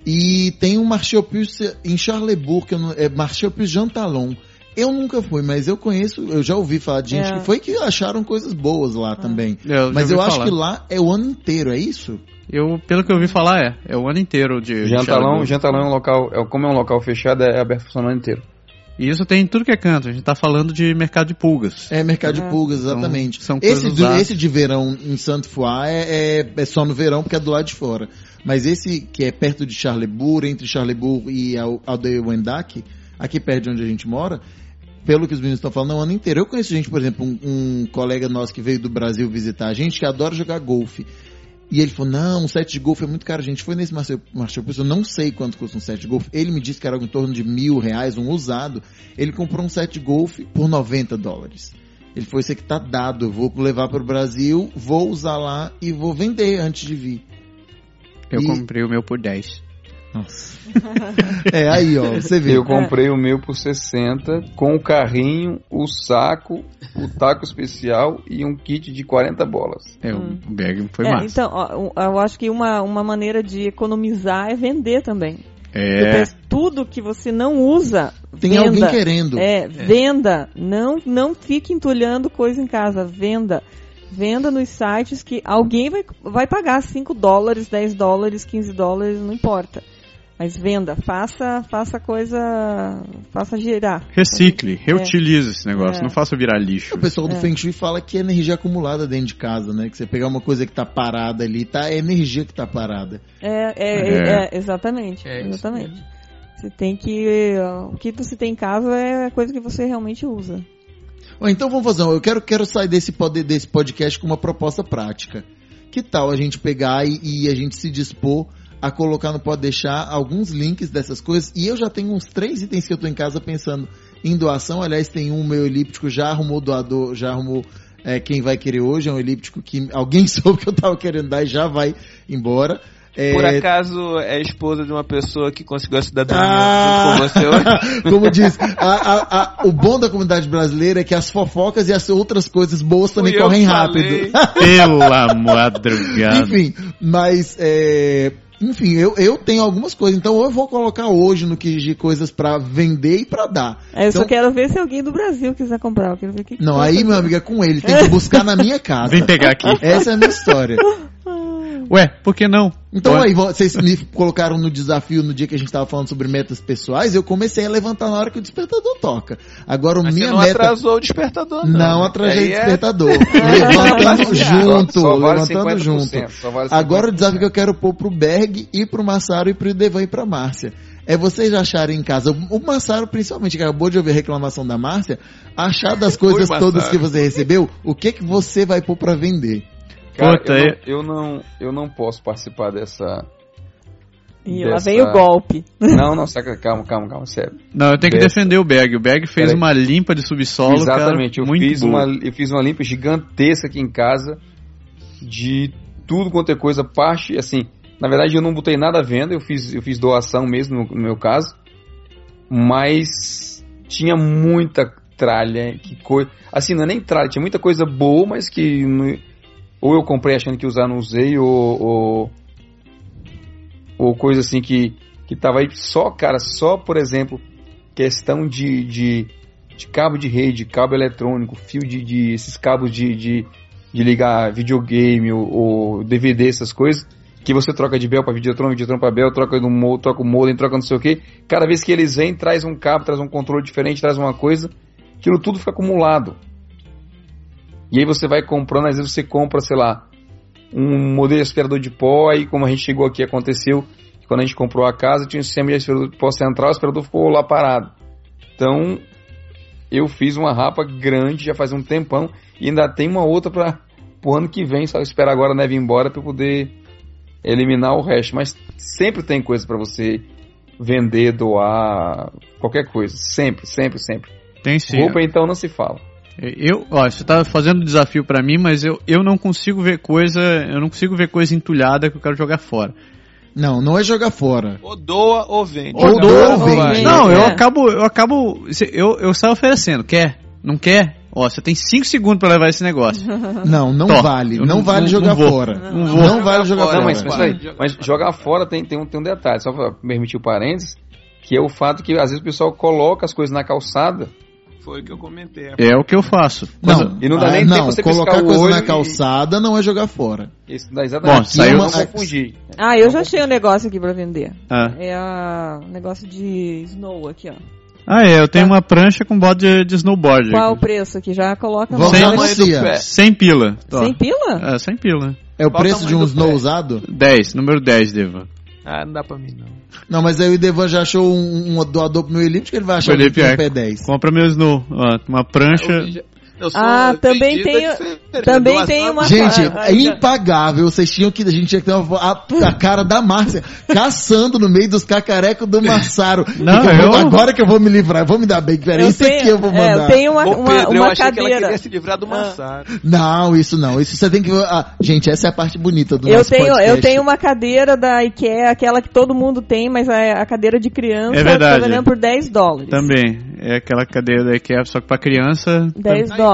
E tem um Puces em Charlebourg, que eu não- é Marché aux Puces Jean Talon. Eu nunca fui, mas eu conheço, eu já ouvi falar de gente É. que foi que acharam coisas boas lá também. Eu já Mas eu acho falar. que lá é o ano inteiro, é isso? Eu, pelo que eu ouvi falar, é. É o ano inteiro de. Jantalão. Jantalão é um local, é, como é um local fechado, é aberto funcionando inteiro. E isso tem em tudo que é canto. A gente tá falando de mercado de pulgas. É mercado de É. pulgas, exatamente. São- são esse, usadas. esse de verão em Santo Foy é, é, é só no verão porque é do lado de fora. Mas esse que é perto de Charlebourg, entre Charlebourg e Al- Aldeia-Wendac, aqui perto de onde a gente mora, pelo que os meninos estão falando, é o ano inteiro. Eu conheço gente, por exemplo, um, um colega nosso que veio do Brasil visitar a gente, que adora jogar golfe. E ele falou, não, um set de golfe é muito caro. A gente foi nesse Marcel Marcel eu não sei quanto custa um set de golfe. Ele me disse que era algo em torno de mil reais, um usado. Ele comprou um set de golfe por 90 dólares. Ele falou, isso aqui tá dado, eu vou levar para o Brasil, vou usar lá e vou vender antes de vir. Eu E- comprei o meu por 10. Nossa. é, aí ó, você vê. Eu comprei o meu por 60, com o carrinho, o saco, o taco especial e um kit de 40 bolas. É, Hum. o bag foi É, massa. então, ó, eu acho que uma, uma maneira de economizar é vender também. é. Tudo que você não usa, Tem venda. alguém querendo. É, venda. Não, não fique entulhando coisa em casa. Venda. Venda nos sites que alguém vai, vai pagar 5 dólares, 10 dólares, 15 dólares, não importa. Mas venda. Faça, faça coisa. Faça girar. Recicle, reutilize esse negócio, É. não faça virar lixo. O pessoal do É. Feng Shui fala que é energia acumulada dentro de casa, né? Que você pegar uma coisa que tá parada ali, tá? É energia que tá parada. É, é, É. é, exatamente. É exatamente. Você tem que. O que você tem em casa é a coisa que você realmente usa. Então vamos fazer, um- eu quero, quero sair desse, desse podcast com uma proposta prática. Que tal a gente pegar e, e a gente se dispor a colocar no Pode Deixar alguns links dessas coisas? E eu já tenho uns três itens que eu tô em casa pensando em doação. Aliás, tem um meu elíptico, já arrumou doador, já arrumou é, quem vai querer hoje. É um elíptico que alguém soube que eu tava querendo dar e já vai embora. É, Por acaso é esposa de uma pessoa que conseguiu a cidadania Ah! junto com você hoje? Como diz, a- a- a- o bom da comunidade brasileira é que as fofocas e as outras coisas boas também correm rápido. Pela madrugada. Enfim, mas é, enfim, eu, eu tenho algumas coisas, então eu vou colocar hoje no que de coisas pra vender e pra dar. Aí eu Então- só quero ver se alguém do Brasil quiser comprar. Eu quero ver que Não, aí meu amigo é com ele, tem que buscar na minha casa. Vem pegar aqui. Essa é a minha história. Ué, por que não? Então Ué, aí, vo- vocês me colocaram no desafio no dia que a gente tava falando sobre metas pessoais, eu comecei a levantar na hora que o despertador toca. Agora, o Mas você minha não meta... atrasou o despertador, não. Não atrasei o é- despertador. levantando junto, Só- só vale levantando 50%, junto. só vale Agora o 50%. desafio que eu quero pôr pro Berg e pro Massaro e pro Devan e pra Márcia é vocês acharem em casa, o Massaro principalmente, que acabou de ouvir a reclamação da Márcia, achar das coisas Oi, todas que você recebeu, o que que você vai pôr pra vender? Cara, Puta, eu, é- não, eu não eu não posso participar dessa. E lá dessa- vem o golpe. Não, não, saca, calma, calma, calma, sério. Não, eu tenho que Dessa. defender o Berg. O Berg fez uma limpa de subsolo, Exatamente, cara, eu, muito fiz boa. uma, eu fiz uma limpa gigantesca aqui em casa de tudo quanto é coisa, parte, assim, na verdade eu não botei nada à venda, eu fiz, eu fiz doação mesmo no, no meu caso, mas tinha muita tralha, que coisa, assim, não é nem tralha, tinha muita coisa boa, mas que não- ou eu comprei achando que usar, não usei, ou, ou, ou coisa assim que, que tava aí só, cara, só, por exemplo, questão de, de, de cabo de rede, cabo eletrônico, fio de, de esses cabos de, de, de ligar videogame ou, ou DVD, essas coisas, que você troca de Bel para Videotron, Videotron para Bel, troca do mo- troca o modem, troca não sei o que. Cada vez que eles vêm, traz um cabo, traz um controle diferente, traz uma coisa, aquilo tudo fica acumulado. E aí você vai comprando, às vezes você compra, sei lá, um modelo de aspirador de pó, aí como a gente chegou aqui, aconteceu que quando a gente comprou a casa, tinha um sistema de aspirador de pó central, o aspirador ficou lá parado. Então, eu fiz uma rapa grande já faz um tempão e ainda tem uma outra para o ano que vem, só esperar agora a neve ir embora para poder eliminar o resto. Mas sempre tem coisa para você vender, doar, qualquer coisa. Sempre, sempre, sempre. Tem sim. Roupa então não se fala. Eu, ó, você tá fazendo desafio pra mim, mas eu, eu não consigo ver coisa, eu não consigo ver coisa entulhada que eu quero jogar fora. Não, não é jogar fora. Ou doa ou vende. Ou doa ou vende. Não, eu É. acabo, eu acabo, eu, eu saio oferecendo, quer? Não quer? Ó, você tem 5 segundos pra levar esse negócio. Não, não Tó, vale. Não, não- vale não- jogar não fora. Não Não, vale jogar fora. mas, Fora. mas, aí, mas fora. jogar fora tem, tem, um, tem um detalhe, só para permitir o parênteses, que é o fato que às vezes o pessoal coloca as coisas na calçada Foi o que eu comentei. É o que eu faço. Não, E não dá ah, nem não, tempo você colocar coisa na e- calçada não é jogar fora. Isso dá exatamente. Bom, saiu- Não confundir. Ah, eu já achei um negócio aqui pra vender. Ah. É a um negócio de snow aqui, ó. Ah, é, eu tenho uma prancha com bode de, de snowboard. Qual é o preço aqui? Já coloca Vamos Sem. 100 pila. Sem pila? É, 100 pila. É o Qual preço de um snow pé? usado? 10, número 10, Deva. Ah, não dá pra mim não. Não, mas aí o Devan já achou um, um doador pro meu elipse que ele vai achar Felipe, que tem é, um pé 10. compra meu snow. Ó, uma prancha. Ah, também tem- é diferente. também tem uma- Gente, Ah, é já- impagável. Vocês tinham que. A gente tinha que ter uma, a, a cara da Márcia caçando no meio dos cacarecos do Massaro. Não, eu agora que eu vou me livrar, eu vou me dar bem, que era Eu isso aqui tenho- eu vou é, mandar. eu tenho uma, uma, Pedro, eu uma achei que ela cadeira. queria se livrar do Ah. Massaro. Não, isso não. Isso você tem que. ah, gente, essa é a parte bonita do Eu nosso tenho, podcast. eu tenho uma cadeira da IKEA, aquela que todo mundo tem, mas é a cadeira de criança. É verdade. Tô vendendo por 10 dólares. Também. É aquela cadeira da IKEA, só que pra criança. 10 Aí, dólares.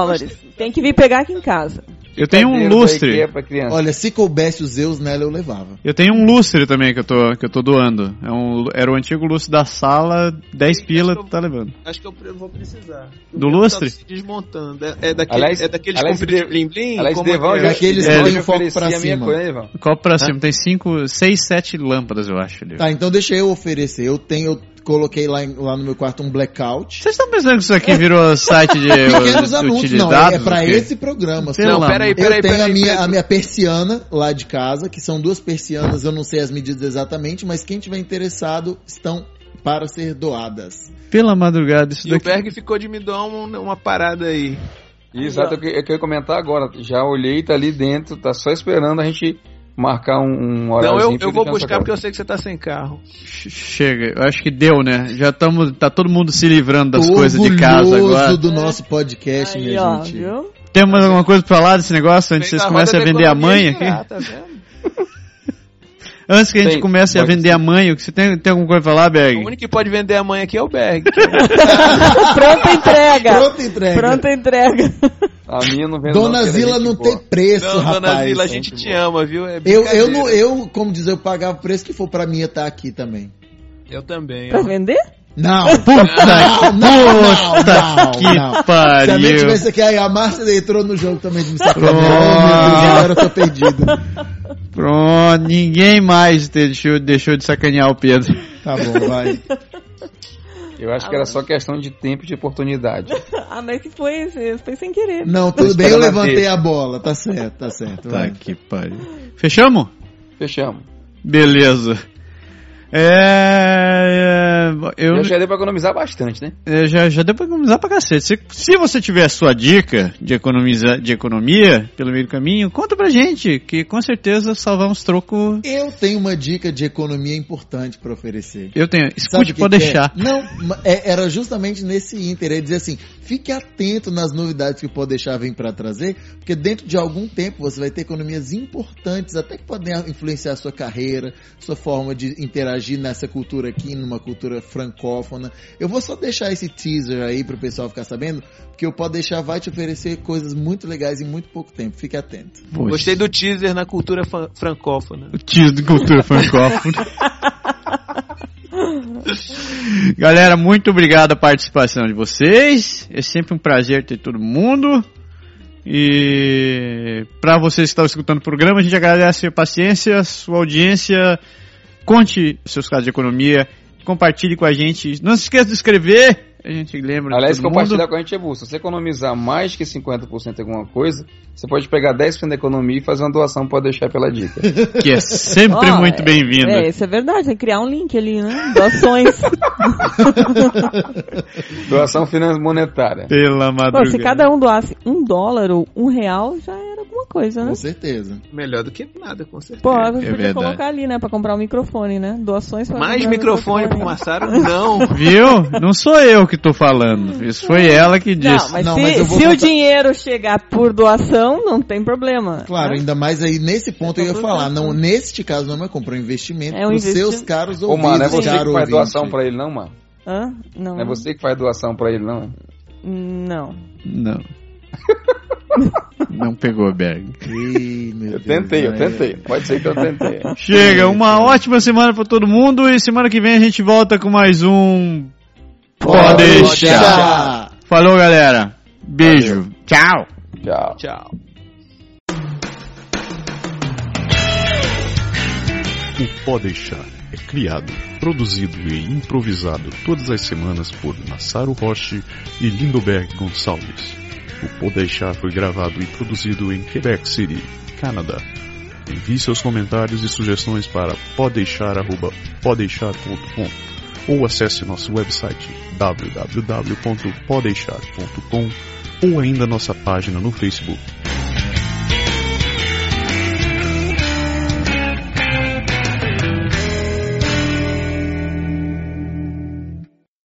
Tem que vir pegar aqui em casa. Eu tenho um lustre. Olha, se coubesse os Zeus nela, eu levava. Eu tenho um lustre também que eu tô, que eu tô doando. É um, era o antigo lustre da sala, 10 pila, tá levando. Acho que eu vou precisar. Do O lustre? Tá se desmontando. É, é daquele, Aliás- é daqueles aliás, compridos de- blim blim. Devão é que já, é? Que já tem foco pra a minha cima. coisa? Copo pra cima, tem 5, 6, 7 lâmpadas, eu acho. ali. Tá, então deixa eu oferecer. Eu tenho, coloquei lá, em- lá no meu quarto um blackout. Vocês estão pensando que isso aqui virou site de Pequenos uh, anúncios, não, é, é pra o quê? esse programa. Não, amor. peraí, Eu peraí, tenho peraí. a, minha, a minha persiana lá de casa, que são duas persianas, eu não sei as medidas exatamente, mas quem tiver interessado estão para ser doadas. Pela madrugada, isso E o daqui. Berg ficou de me dar uma, uma parada aí. Exato, é o que eu queria comentar agora. Já olhei, tá ali dentro, tá só esperando a gente marcar um, um Não, horário. eu, eu vou buscar porque eu sei que você tá sem carro. Ch- Chega, eu acho que deu, né? Já estamos, tá todo mundo se livrando das Tô coisas de casa agora. do nosso podcast, Aí, minha ó, gente. viu? Temos alguma coisa pra falar desse negócio antes que vocês comecem a vender a mãe aqui? girar, tá vendo? Antes que a gente Tem, comece a vender ser. a mãe, o que você tem, tem alguma coisa pra falar, O Berg? único que pode vender a mãe aqui é o Berg. Pronta entrega. Pronta entrega. Pronta entrega. A minha não vende Dona Zila não boa. tem preço, Não, rapaz. dona Zila, a gente te boa. ama, viu? É Eu, eu, não, eu, como dizer, eu pagava o preço que for pra mim estar aqui também. Eu também. Pra ó. vender? Não, Puta não, não, Puta não, que não. Se a minha pariu. tivesse aqui, aí a Márcia entrou no jogo também de me sacanear. Agora eu tô perdido. Pronto, ninguém mais deixou, deixou de sacanear o Pedro. Tá bom, vai. Eu acho que era só questão de tempo e de oportunidade. Ah, mas que foi, foi sem querer. Não, tudo bem, eu levantei a bola. Tá certo, tá certo. Tá Vai. que pariu. Fechamos? Fechamos. Beleza. É, eu, Já, já deu pra economizar bastante, né? É, já, já deu pra economizar pra cacete. Se, se você tiver a sua dica de, economizar, de economia pelo meio do caminho, conta pra gente, que com certeza salvamos troco. Eu tenho uma dica de economia importante pra oferecer. Eu tenho. Escute, que pode que é? deixar. Não, ma- é- era justamente nesse ínter. Ele dizer assim: fique atento nas novidades que o Pode Deixar vem para trazer, porque dentro de algum tempo você vai ter economias importantes, até que podem influenciar a sua carreira, sua forma de interagir nessa cultura aqui, numa cultura francófona. Eu vou só deixar esse teaser aí pro pessoal ficar sabendo, porque o Pode Deixar vai te oferecer coisas muito legais em muito pouco tempo. Fique atento. Poxa, Gostei do teaser na cultura francófona. O tio de cultura francófona. Galera, muito obrigado a participação de vocês. É sempre um prazer ter todo mundo. E para vocês que estão escutando o programa, a gente agradece a paciência, sua audiência. Conte seus casos de economia, compartilhe com a gente. Não se esqueça de escrever. A gente lembra Aliás, compartilhar mundo. com a gente é bom. Se você economizar mais que 50% em alguma coisa, você pode pegar 10% da economia e fazer uma doação, pode deixar pela dica. Que é sempre Ó, muito bem-vindo. É, isso é verdade. Tem que criar um link ali, né? Doações. doação financeira monetária. Pela Pô, madrugada. se cada um doasse um dólar ou um real, já era alguma coisa, né? Com certeza. Melhor do que nada, com certeza. Pô, a gente É podia verdade. colocar ali, né? Pra comprar um microfone, né? Doações pra Mais um microfone pro Massaro? Não. Viu? Não sou eu que tô falando. Isso foi ela que disse. Não, mas Não, se, mas eu vou se o dinheiro chegar por doação, não tem problema. Claro, né? ainda mais aí nesse ponto eu ia Tá tudo falar, não, neste caso não é comprar um investimento É um seus caros Ô, ouvidos, mano, é você que faz doação pra ele, não, mano? Hã? Não. Não é você que faz doação pra ele, não? Não. Não. Não pegou, Berg. Ih, meu Eu Deus, tentei, eu é. tentei. Pode ser que eu tentei. Chega, uma ótima semana pra todo mundo e semana que vem a gente volta com mais um. Pode deixar. Falou, galera. Beijo. Tchau. Tchau. Tchau. O Pode Deixar é criado, produzido e improvisado todas as semanas por Massaro Roche e Lindoberg Gonçalves. O Pode Deixar foi gravado e produzido em Quebec City, Canadá. Envie seus comentários e sugestões para podeixar.podeixar.com ou acesse nosso website www.podeixar.com ou ainda nossa página no Facebook.